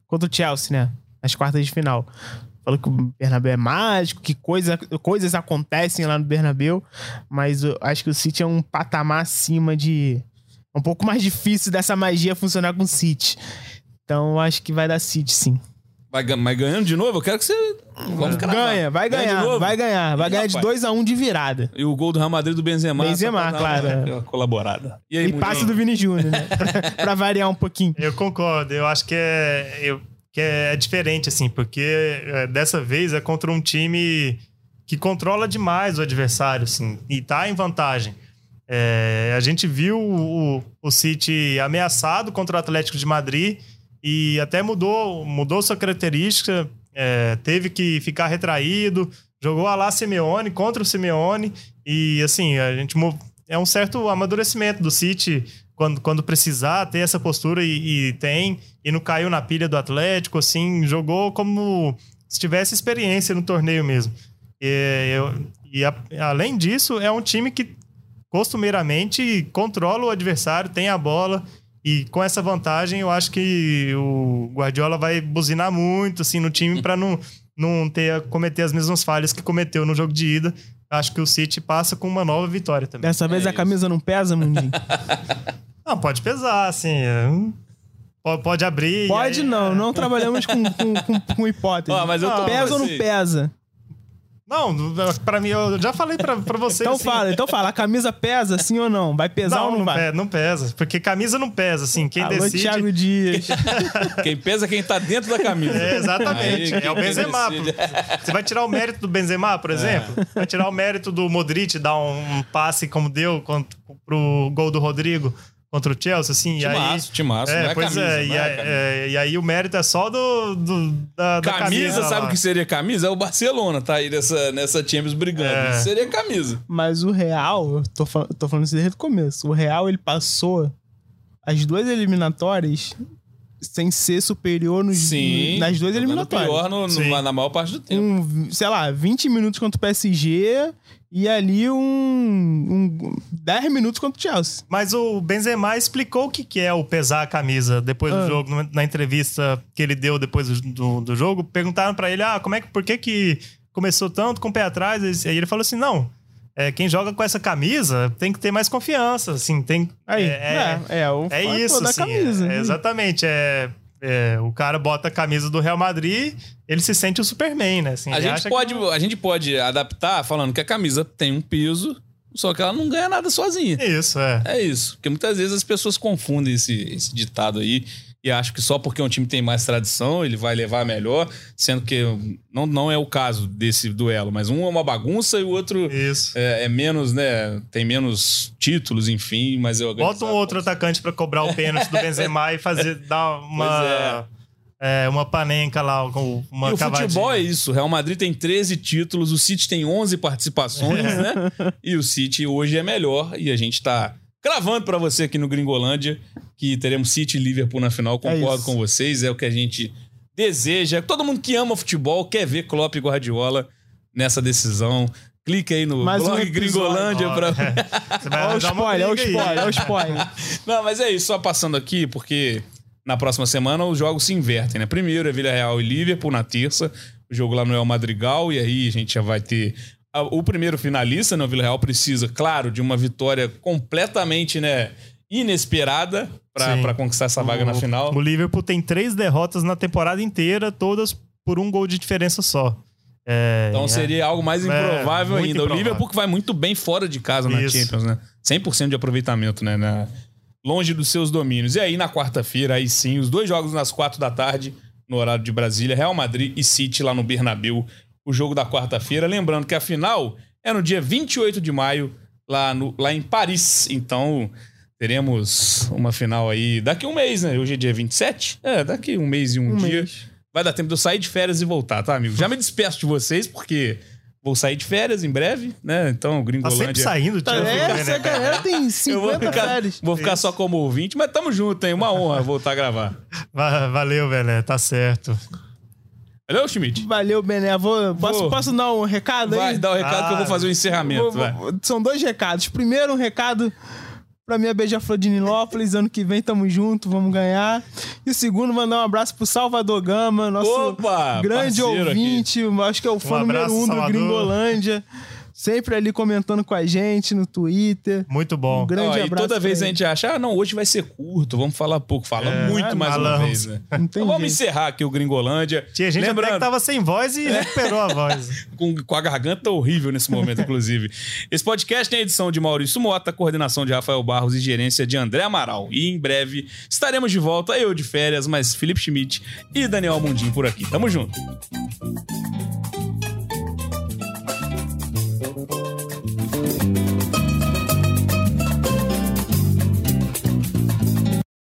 contra o Chelsea, né? Nas quartas de final. Falou que o Bernabéu é mágico, que coisa, coisas acontecem lá no Bernabéu, mas eu acho que o City é um patamar acima de um pouco mais difícil dessa magia funcionar com o City. Então eu acho que vai dar City, sim. Vai, mas ganhando de novo, eu quero que você. Vamos cravar. Ganha, vai Ganha de ganhar, novo? vai ganhar. Vai ganhar de rapaz. 2x1 de virada. E o gol do Real Madrid do Benzema. Benzema, claro, (laughs) é. colaborada. E aí, E passe do Vini Júnior, né? (laughs) pra variar um pouquinho. Eu concordo, eu acho que é, eu, que é diferente, assim, porque é, dessa vez é contra um time que controla demais o adversário, assim, e tá em vantagem. É, a gente viu o, o City ameaçado contra o Atlético de Madrid e até mudou, mudou sua característica, é, teve que ficar retraído, jogou a lá Simeone contra o Simeone e assim, a gente é um certo amadurecimento do City quando, quando precisar ter essa postura e, e tem, e não caiu na pilha do Atlético, assim, jogou como se tivesse experiência no torneio mesmo. E, eu- e a- além disso, é um time que costumeiramente controla o adversário, tem a bola, e com essa vantagem eu acho que o Guardiola vai buzinar muito assim no time para não, não ter cometer as mesmas falhas que cometeu no jogo de ida. Acho que o City passa com uma nova vitória também. Dessa vez É a isso. camisa não pesa, Mundinho? (laughs) Não, pode pesar, assim. é, Pode, abrir. Pode aí- não, não trabalhamos com, com, com, com hipótese. Mas eu tô pesa ou não vocês. pesa? Não, pra mim, eu já falei pra, pra (laughs) você. Então assim, fala, então fala, a camisa pesa sim ou não? Vai pesar Não, ou não, não, vai? pesa, não pesa. Porque camisa não pesa, assim. Quem Alô, decide. Thiago Dias. (laughs) Quem pesa é quem tá dentro da camisa. É, exatamente. Aí, é o Benzema. decide. Você vai tirar o mérito do Benzema, É. por exemplo? Vai tirar o mérito do Modric dar um, passe como deu pro gol do Rodrigo contra o Chelsea, assim. e aí, Timaço, timaço. é, é pois camisa, é, e, é aí, camisa. é, e aí o mérito é só do, do- da, da Camisa, sabe o que seria camisa? É o Barcelona, tá aí nessa, nessa Champions brigando. É. Seria camisa. Mas o Real, eu tô, tô falando isso desde o começo. O Real, ele passou as duas eliminatórias sem ser superior nos, Sim. nas duas eliminatórias. Pior no, no- Sim. na maior parte do tempo. um, sei lá, 20 minutos contra o PSG e ali um, um 10 minutos contra o Chelsea. Mas o Benzema explicou o que, que é o pesar a camisa depois Ah. do jogo, na- entrevista que ele deu depois do, do, jogo. Perguntaram pra ele, ah, como é que, por que que começou tanto com o pé atrás? Aí ele falou assim, não, é, quem joga com essa camisa tem que ter mais confiança, assim, tem... Aí, é, é, é, o é isso, da assim, camisa. é- é exatamente, é... é, o cara bota a camisa do Real Madrid, ele se sente o Superman, né? Assim, A gente, acha que pode, não- a gente pode adaptar falando que a camisa tem um peso, só que ela não ganha nada sozinha. Isso, é. É isso. Porque muitas vezes as pessoas confundem esse, esse ditado aí e acham que só porque um time tem mais tradição ele vai levar melhor, sendo que não, não é o caso desse duelo. Mas um é uma bagunça e o outro é, é menos, né? Tem menos títulos, enfim, mas eu Bota um outro atacante pra cobrar o pênalti do Benzema e fazer (laughs) dar uma é, uma panenca lá com uma e o cavadinha. futebol é isso. O Real Madrid tem 13 títulos, o City tem 11 participações, né? E o City hoje é melhor e a gente tá cravando pra você aqui no Gringolândia que teremos City e Liverpool na final. Concordo isso. com vocês, é o que a gente deseja. Todo mundo que ama futebol quer ver Klopp e Guardiola nessa decisão. Clique aí no Mais um blog episódio. Gringolândia Ó, pra... é. Olha o arranjar uma spoiler, olha o spoiler, olha o spoiler. (laughs) Não, mas é isso, só passando aqui, porque na próxima semana os jogos se invertem, né? Primeiro é Vila Real e Liverpool na terça, o jogo lá no El Madrigal, e aí a gente já vai ter o primeiro finalista, né? O Vila Real precisa, claro, de uma vitória completamente, né, inesperada pra conquistar essa vaga na O- final. O Liverpool tem três derrotas na temporada inteira, todas por um gol de diferença só. É, Então é. seria algo mais É, improvável muito ainda. O improvável. Liverpool que vai muito bem fora de casa na Isso. Champions, né? 100% de aproveitamento, né? Na- Longe dos seus domínios. E aí, na quarta-feira, aí sim, os dois jogos nas quatro da tarde, no horário de Brasília, Real Madrid e City lá no Bernabéu, o jogo da quarta-feira. Lembrando que a final é no dia 28 de maio, lá, no, lá em Paris. Então, teremos uma final aí daqui a um mês, né? Hoje é dia 27? É, daqui um mês e um, Um dia. mês. Vai dar tempo de eu sair de férias e voltar, tá, amigo? Já me despeço de vocês, porque vou sair de férias em breve, né? Então, Tá sempre Gringolândia... saindo, Tá, tio. essa galera tem eu vou 50 ficar, férias. vou ficar só como ouvinte, mas tamo junto, hein? Uma honra voltar a gravar. Va- Valeu, velho. Tá certo. Valeu, Schmidt? Valeu, Bené. Vou, posso, Vou. posso dar um recado aí? Vai, dá o recado que eu vou Ah, fazer o encerramento, Vou- vai. vou- São dois recados. Primeiro, um recado pra minha beija-flor de Nilópolis. Ano que vem tamo junto, vamos ganhar. E o segundo, mandar um abraço pro Salvador Gama, nosso Opa, grande ouvinte. Acho que é o fã Um número um do Salvador. Gringolândia. Sempre ali comentando com a gente no Twitter. Muito bom. Um grande Ó, e abraço. toda vez a gente acha, ah, não, hoje vai ser curto, vamos falar pouco. Fala É, muito é, mais uma vez, né? Não tem Então vamos jeito. encerrar aqui o Gringolândia. Tinha gente até Lembrando, que tava sem voz e recuperou a voz. (laughs) com, com a garganta horrível nesse momento, inclusive. Esse podcast tem a edição de Maurício Mota, coordenação de Rafael Barros e gerência de André Amaral. E em breve estaremos de volta, eu de férias, mas Felipe Schmidt e Daniel Mundim por aqui. Tamo junto.